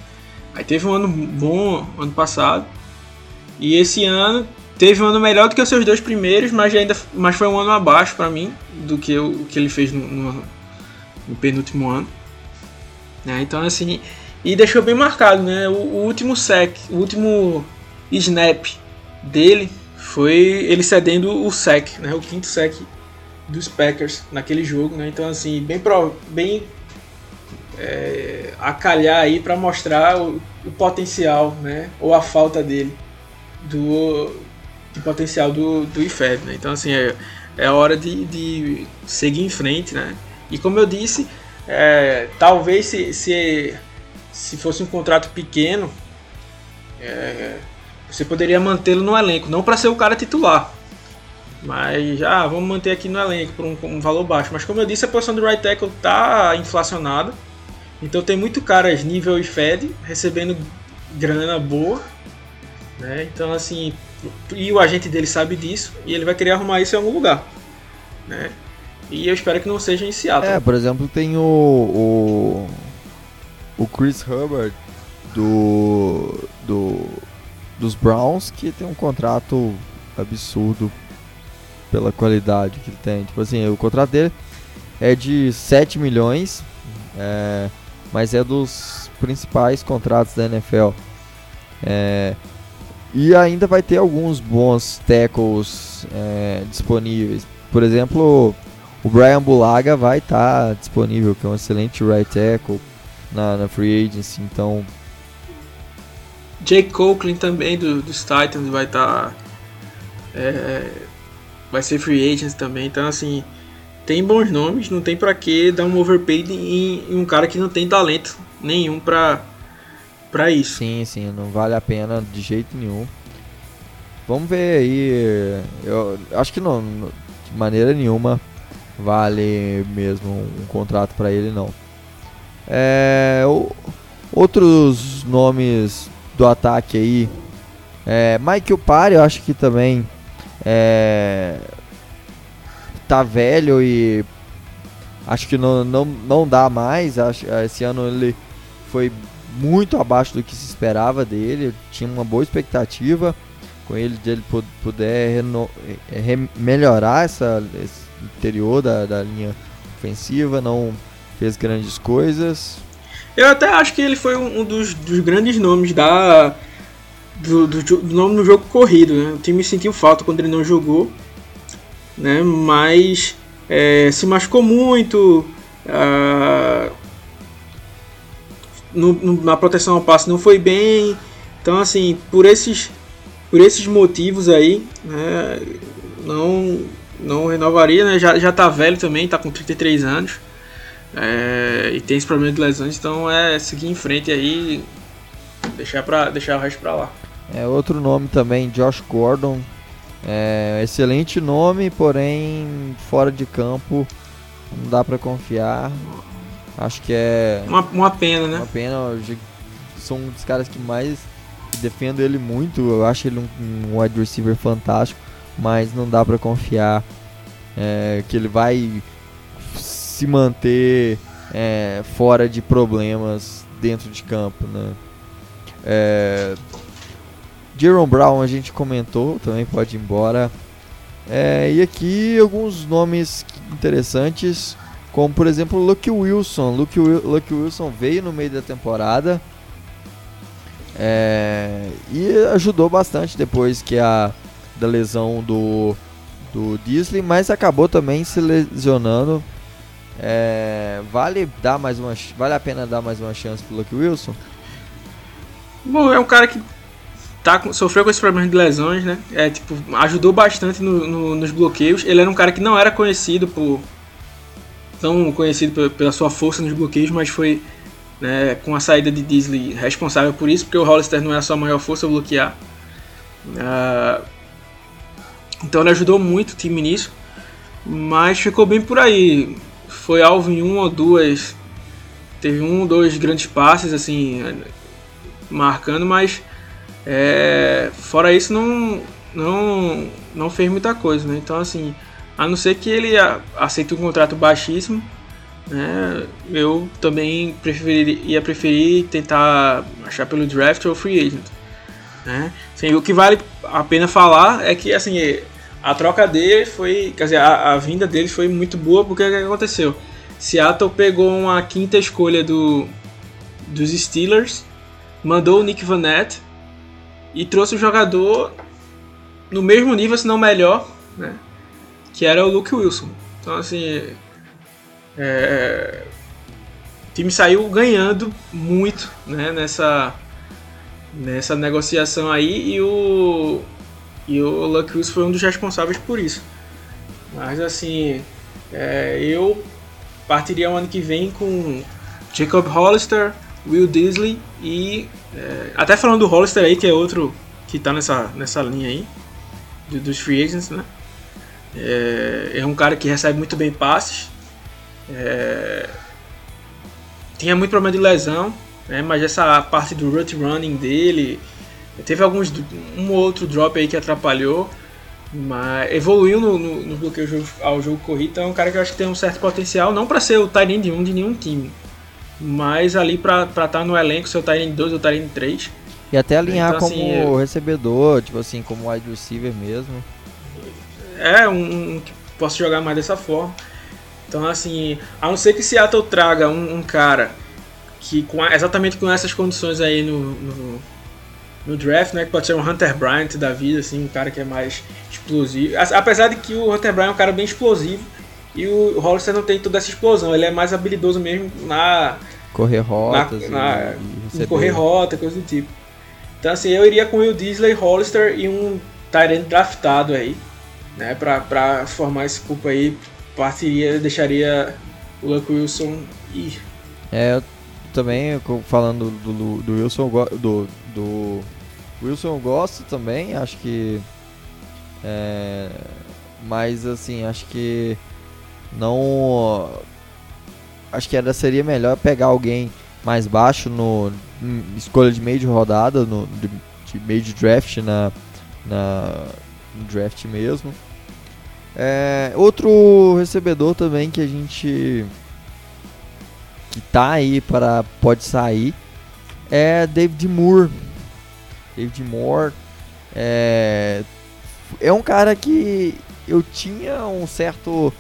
Aí teve um ano bom ano passado. E esse ano teve um ano melhor do que os seus dois primeiros, mas ainda mas foi um ano abaixo para mim do que o, que ele fez no, no, no penúltimo ano. Né? Então assim, e deixou bem marcado, né? O, o último sec, o último snap dele foi ele cedendo o sec, né? O quinto sec dos Packers naquele jogo, né? Então assim, bem pro, bem é, a calhar aí para mostrar o, o, potencial, né? Ou a falta dele do, do potencial do, do IFED, né? Então assim, é, é hora de, de seguir em frente, né? E como eu disse, é, talvez se, se se fosse um contrato pequeno, é, você poderia mantê-lo no elenco, não para ser o cara titular, mas ah, vamos manter aqui no elenco por um, um, valor baixo. Mas como eu disse, a posição do right tackle está inflacionada, então tem muito caras nível e Fed recebendo grana boa, né? Então assim, e o agente dele sabe disso e ele vai querer arrumar isso em algum lugar, né? E eu espero que não seja em Seattle. É, por exemplo, tem o, o o Chris Hubbard do, do dos Browns que tem um contrato absurdo pela qualidade que ele tem. Tipo assim, o contrato dele é de 7 milhões, é, mas é dos principais contratos da NFL. É, e ainda vai ter alguns bons tackles é, disponíveis. Por exemplo, o Brian Bulaga vai estar tá disponível, que é um excelente right tackle na, na free agency. Então, Jake Coughlin também do, dos Titans vai estar tá, é, vai ser free agent também. Então assim tem bons nomes, não tem para que dar um overpaid em, em, um cara que não tem talento nenhum para para isso. Sim, sim, não vale a pena de jeito nenhum. Vamos ver aí. Eu acho que não, de maneira nenhuma vale mesmo um contrato para ele não. É, outros nomes do ataque aí. É, Michael Parry, eu acho que também é, tá velho e acho que não, não, não dá mais. Acho, esse ano ele foi muito abaixo do que se esperava dele. Tinha uma boa expectativa com ele de ele puder reno, é, melhorar essa, esse interior da, da linha ofensiva. Não fez grandes coisas. Eu até acho que ele foi um dos, dos grandes nomes da do, do, do, nome no jogo corrido. Né? O time sentiu falta quando ele não jogou, né? mas é, se machucou muito. Ah, no, na proteção ao passe não foi bem. Então, assim, por esses, por esses motivos aí, né, não, não renovaria. Né? Já, já tá velho também, tá com 33 anos. É, e tem esse problema de lesões, então é seguir em frente aí, deixar, pra, deixar o resto pra lá. É outro nome também, Josh Gordon. É, excelente nome, porém fora de campo não dá para confiar. Acho que é uma, uma pena, né? Uma pena. Sou um dos caras que mais defendo ele muito. Eu acho ele um, um wide receiver fantástico, mas não dá para confiar é, que ele vai se manter é, fora de problemas dentro de campo, né? É, Jaron Brown a gente comentou, também pode ir embora. É, e aqui alguns nomes interessantes, como por exemplo Luke Wilson. Luke, Luke Wilson veio no meio da temporada é, e ajudou bastante depois que a da lesão do do Disley, mas acabou também se lesionando é, vale dar mais uma, vale a pena dar mais uma chance pro Luke Wilson? Bom, é um cara que tá, sofreu com esse problema de lesões, né? É, tipo, ajudou bastante no, no, nos bloqueios. Ele era um cara que não era conhecido por tão conhecido pela sua força nos bloqueios, mas foi né, com a saída de Disley responsável por isso, porque o Hollister não é a sua maior força bloquear. Uh, então ele ajudou muito o time nisso, mas ficou bem por aí foi alvo em um ou duas. Teve um ou dois grandes passes, assim, marcando, mas é, fora isso não, não, não fez muita coisa, né? Então, assim, a não ser que ele aceite um contrato baixíssimo, né? Eu também preferiria, ia preferir tentar achar pelo draft ou free agent. Né? Assim, o que vale a pena falar é que assim a troca dele foi, quer dizer, a, a vinda dele foi muito boa porque o que aconteceu? Seattle pegou uma quinta escolha do, dos Steelers, mandou o Nick Vanette e trouxe o jogador no mesmo nível, se não melhor, né? Que era o Luke Wilson. Então assim, é, o time saiu ganhando muito, né? Nessa nessa negociação aí e o e o Luck Wilson foi um dos responsáveis por isso. Mas assim, é, eu partiria o ano que vem com Jacob Hollister, Will Disley e. É, até falando do Hollister aí, que é outro que está nessa, nessa linha aí, do, dos free agents, né? É, é, um cara que recebe muito bem passes. É, tinha muito problema de lesão, né, mas essa parte do route running dele Teve alguns um ou outro drop aí que atrapalhou, mas evoluiu no, no, no bloqueio ao jogo, corrido. Então é um cara que eu acho que tem um certo potencial, não para ser o tight end 1 de nenhum time, mas ali pra estar tá no elenco, seu Tyrene 2 ou Tyrene 3. E até alinhar então, como assim, eu... recebedor, tipo assim, como wide receiver mesmo. É, um, um que posso jogar mais dessa forma. Então, assim, a não ser que Seattle traga um, um cara que com exatamente com essas condições aí no, no, no, draft, né? Que pode ser um Hunter Bryant da vida, assim, um cara que é mais explosivo. Apesar de que o Hunter Bryant é um cara bem explosivo e o Hollister não tem toda essa explosão, ele é mais habilidoso mesmo na. Correr rotas, na, na, correr rota, coisa do tipo. Então, assim, eu iria com o Will Disley, Hollister e um Tyrant draftado aí, né? Pra, pra formar esse culpa aí partiria, deixaria o Luke Wilson ir. É, eu também, falando do, do Wilson, do, do Wilson eu gosto também, acho que. É, mas assim, acho que não. Acho que era, seria melhor pegar alguém mais baixo no escolha de meio de rodada, no, de, de meio de draft na, na no draft mesmo. É, outro recebedor também que a gente que tá aí para pode sair é David Moore. David Moore é, é um cara que eu tinha um certo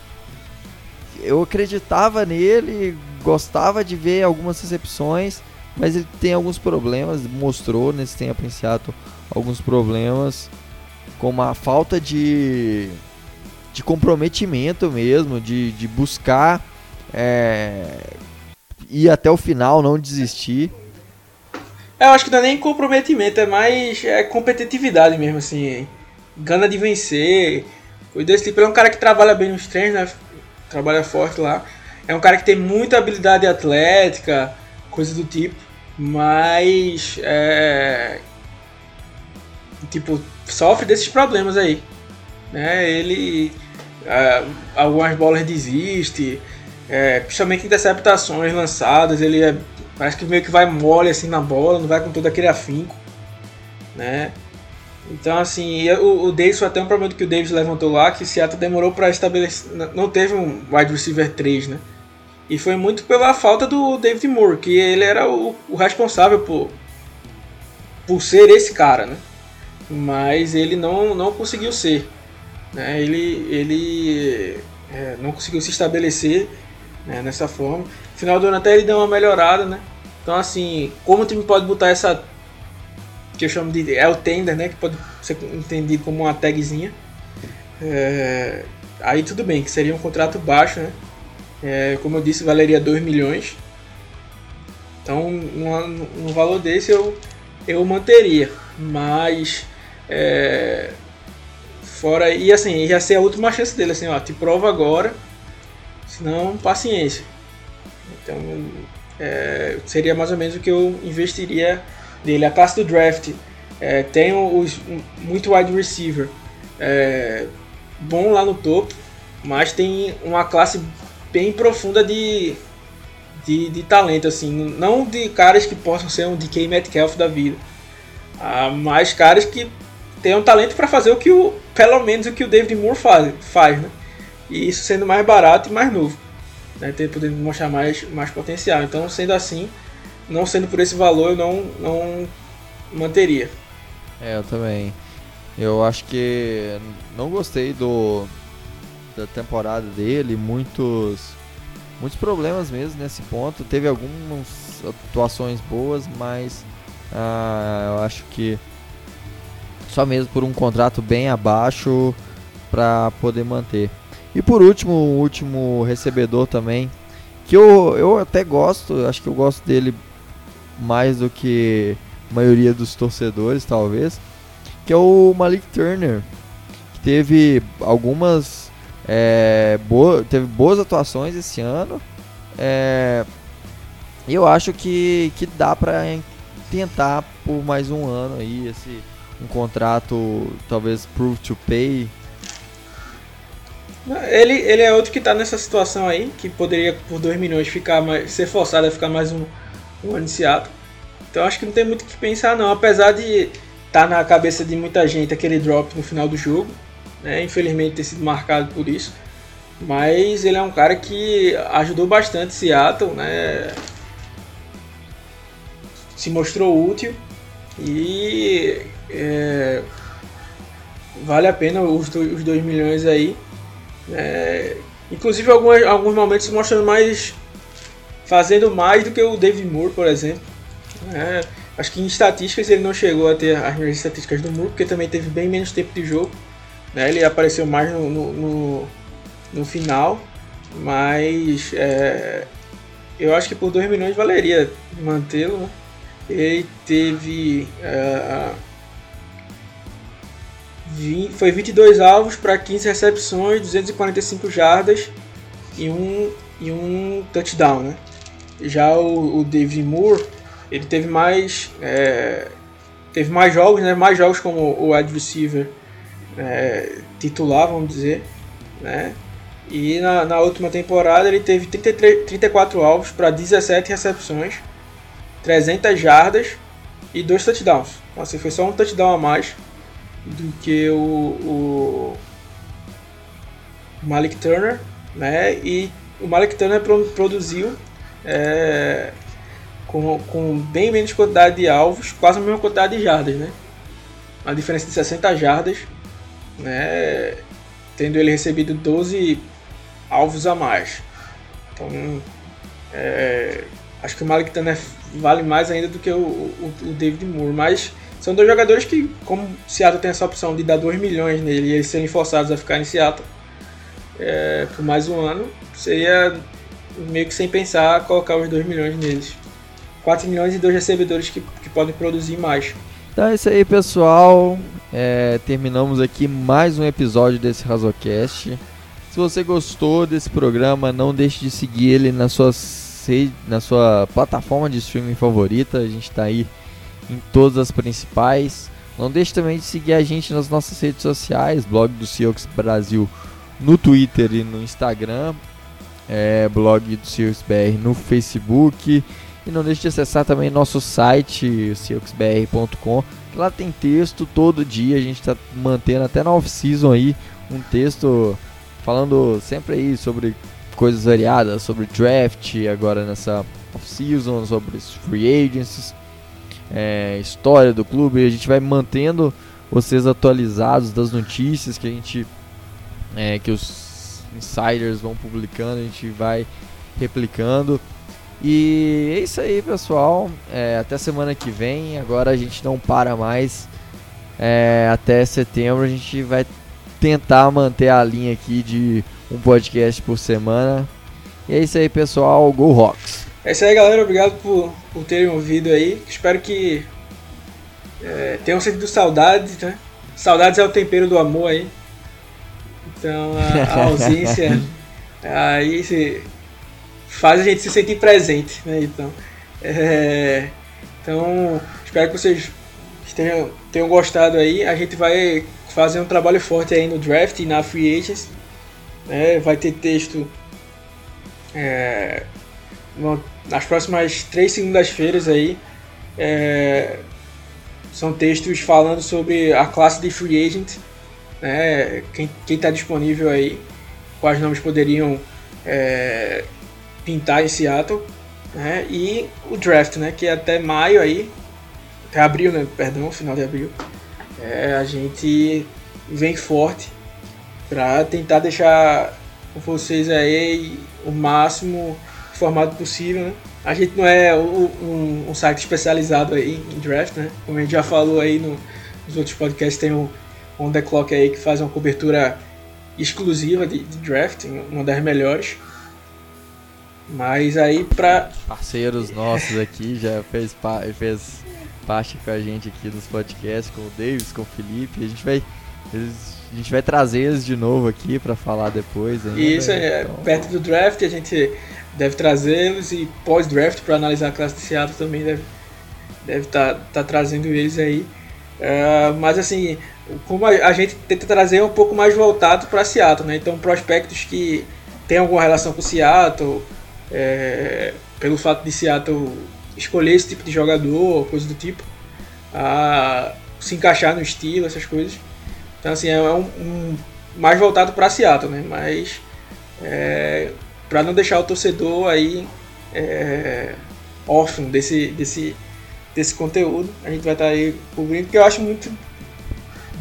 eu acreditava nele, gostava de ver algumas recepções, mas ele tem alguns problemas, mostrou nesse tempo em Seattle alguns problemas, como a falta de de comprometimento mesmo, de, de buscar é, ir até o final, não desistir. Eu acho que não é nem comprometimento, é mais é competitividade mesmo, assim. Gana de vencer. O. Ele é um cara que trabalha bem nos treinos, né? Trabalha forte lá. É um cara que tem muita habilidade atlética, coisa do tipo. Mas. É, tipo, sofre desses problemas aí. Né? Ele é, algumas bolas desiste, é, principalmente interceptações lançadas, ele é, parece que meio que vai mole assim na bola, não vai com todo aquele afinco, né? Então assim, o, Davis foi até um problema que o Davis levantou lá, que Seattle demorou para estabelecer, não teve um wide receiver 3, né? E foi muito pela falta do David Moore, que ele era o, o responsável por, por ser esse cara, né? Mas ele não, não conseguiu ser. Né? Ele, ele é, não conseguiu se estabelecer né, nessa forma. No final do ano até ele deu uma melhorada, né? Então assim, como o time pode botar essa que eu chamo de é o tender, né? Que pode ser entendido como uma tagzinha. É, aí tudo bem, que seria um contrato baixo, né? É, como eu disse, valeria 2 milhões. Então, um, um valor desse eu, eu manteria. Mas é, Fora, e assim, ia ser a última chance dele, assim, ó, te prova agora, senão paciência. Então, é, seria mais ou menos o que eu investiria dele. A classe do draft é, tem os, muito wide receiver é, bom lá no topo, mas tem uma classe bem profunda de, de, de, talento, assim, não de caras que possam ser um DK Metcalf da vida, ah, mas caras que tem um talento para fazer o que o pelo menos o que o David Moore faz, faz né? E isso sendo mais barato e mais novo, né? Ter podendo mostrar mais mais potencial. Então, sendo assim, não sendo por esse valor, eu não não manteria. É, eu também. Eu acho que não gostei do da temporada dele, muitos muitos problemas mesmo nesse ponto. Teve algumas atuações boas, mas ah, eu acho que só mesmo por um contrato bem abaixo para poder manter. E por último, o último recebedor também, que eu, eu até gosto, acho que eu gosto dele mais do que a maioria dos torcedores, talvez, que é o Malik Turner, que teve algumas é, boa, teve boas atuações esse ano. É, eu acho que, que dá para tentar por mais um ano aí esse um contrato talvez prove to pay. Ele, ele é outro que está nessa situação aí, que poderia por 2 milhões ficar mais, ser forçado a ficar mais um, um ano Seattle. Então acho que não tem muito o que pensar não, apesar de estar tá na cabeça de muita gente aquele drop no final do jogo, né? infelizmente ter sido marcado por isso. Mas ele é um cara que ajudou bastante Seattle, né? se mostrou útil e é, vale a pena os 2 milhões aí. É, inclusive alguns, alguns momentos mostrando mais. Fazendo mais do que o David Moore, por exemplo. É, acho que em estatísticas ele não chegou a ter as mesmas estatísticas do Moore, porque também teve bem menos tempo de jogo. Né, ele apareceu mais no, no, no, no final, mas é, eu acho que por 2 milhões valeria mantê-lo. Né? Ele teve. Uh, 20, foi 22 alvos para 15 recepções, 245 jardas e um, e um touchdown. Né? Já o, o David Moore ele teve mais. É, teve mais jogos, né? mais jogos como o wide receiver é, titular, vamos dizer. Né? E na, na última temporada ele teve 33, 34 alvos para 17 recepções, 300 jardas e 2 touchdowns. Então, assim, foi só um touchdown a mais do que o, o Malik Turner, né? E o Malik Turner produziu é, com, com bem menos quantidade de alvos, quase a mesma quantidade de jardas, né? A diferença de 60 jardas, né? Tendo ele recebido 12 alvos a mais. Então, é, acho que o Malik Turner vale mais ainda do que o, o, o, David Moore, mas são dois jogadores que, como Seattle tem essa opção de dar 2 milhões nele e eles serem forçados a ficar em Seattle é, por mais um ano, seria meio que sem pensar colocar os 2 milhões neles. 4 milhões e dois recebedores que, que podem produzir mais. Então é isso aí, pessoal. É, terminamos aqui mais um episódio desse Razocast. Se você gostou desse programa, não deixe de seguir ele na sua, na sua plataforma de streaming favorita. A gente está aí em todas as principais. Não deixe também de seguir a gente nas nossas redes sociais, blog do Seahawks Brasil no Twitter e no Instagram, é, blog do Seahawks BR no Facebook. E não deixe de acessar também nosso site, seahawksbr.com. Lá tem texto todo dia, a gente está mantendo até na off-season aí um texto falando sempre aí sobre coisas variadas, sobre draft agora nessa off-season, sobre free agents, é, história do clube. A gente vai mantendo vocês atualizados das notícias que a gente, é, que os insiders vão publicando, a gente vai replicando. E é isso aí, pessoal. É, até semana que vem. Agora a gente não para mais. É, até setembro a gente vai tentar manter a linha aqui de um podcast por semana. E é isso aí, pessoal. Go Rocks! É isso aí, galera. Obrigado por, por terem ouvido aí. Espero que é, tenham sentido saudades, né? Saudades é o tempero do amor aí. Então, a, a ausência aí se, faz a gente se sentir presente, né? Então, é, então espero que vocês tenham, tenham gostado aí. A gente vai fazer um trabalho forte aí no draft e na free agents. É, vai ter texto é, nas próximas três segundas-feiras aí. É, são textos falando sobre a classe de free agent, né, quem está disponível aí, quais nomes poderiam é, pintar em Seattle, né, e o draft, né, que é até maio aí, até abril, né, perdão, final de abril, é, a gente vem forte para tentar deixar vocês aí o máximo formado possível. Né? A gente não é um, um, site especializado aí em draft, né? Como a gente já falou aí no, nos outros podcasts, tem o On The Clock aí que faz uma cobertura exclusiva de, de draft, uma das melhores. Mas aí pra. Parceiros nossos aqui já fez, fez parte com a gente aqui nos podcasts, com o Davis, com o Felipe. A gente vai, a gente vai trazer eles de novo aqui para falar depois. Ainda, Isso, é, então... perto do draft a gente deve trazê-los e pós-draft para analisar a classe de Seattle também deve deve estar tá, tá trazendo eles aí. Uh, mas assim, como a, gente tenta trazer um pouco mais voltado para Seattle, né? Então prospectos que têm alguma relação com Seattle, é, pelo fato de Seattle escolher esse tipo de jogador, coisa do tipo, a se encaixar no estilo, essas coisas. Então assim, é um, um mais voltado para Seattle, né? Mas é, para não deixar o torcedor aí é, órfão desse, desse, desse conteúdo. A gente vai estar aí cobrindo, porque eu acho muito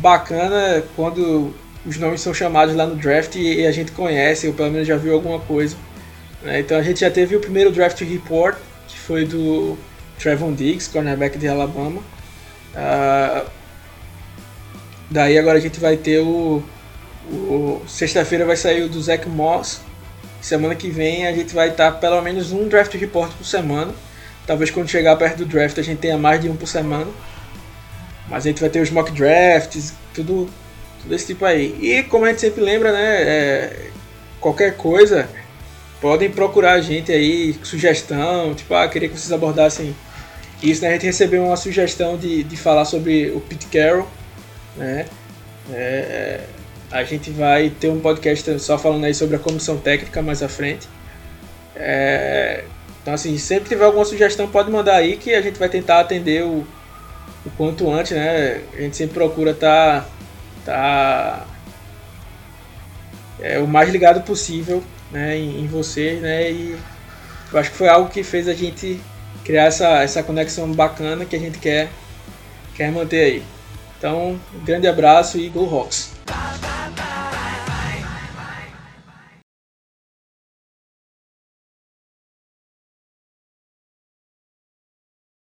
bacana quando os nomes são chamados lá no draft e a gente conhece, ou pelo menos já viu alguma coisa. Né? Então a gente já teve o primeiro draft report, que foi do Trevon Diggs, cornerback de Alabama. Uh, daí agora a gente vai ter o. o Sexta-feira vai sair o do Zach Moss. Semana que vem a gente vai estar pelo menos um draft report por semana. Talvez quando chegar perto do draft a gente tenha mais de um por semana. Mas a gente vai ter os mock drafts, tudo, tudo esse tipo aí. E como a gente sempre lembra, né? É, qualquer coisa, podem procurar a gente aí, sugestão, tipo, ah, queria que vocês abordassem isso, né? A gente recebeu uma sugestão de, de falar sobre o Pete Carroll, né? É, a gente vai ter um podcast só falando aí sobre a comissão técnica mais à frente. É, então, assim, sempre tiver alguma sugestão, pode mandar aí que a gente vai tentar atender o, o quanto antes, né? A gente sempre procura estar tá, tá, é, o mais ligado possível né, em, em você, né? E eu acho que foi algo que fez a gente criar essa, essa conexão bacana que a gente quer, quer manter aí. Então, um grande abraço e Go Rocks!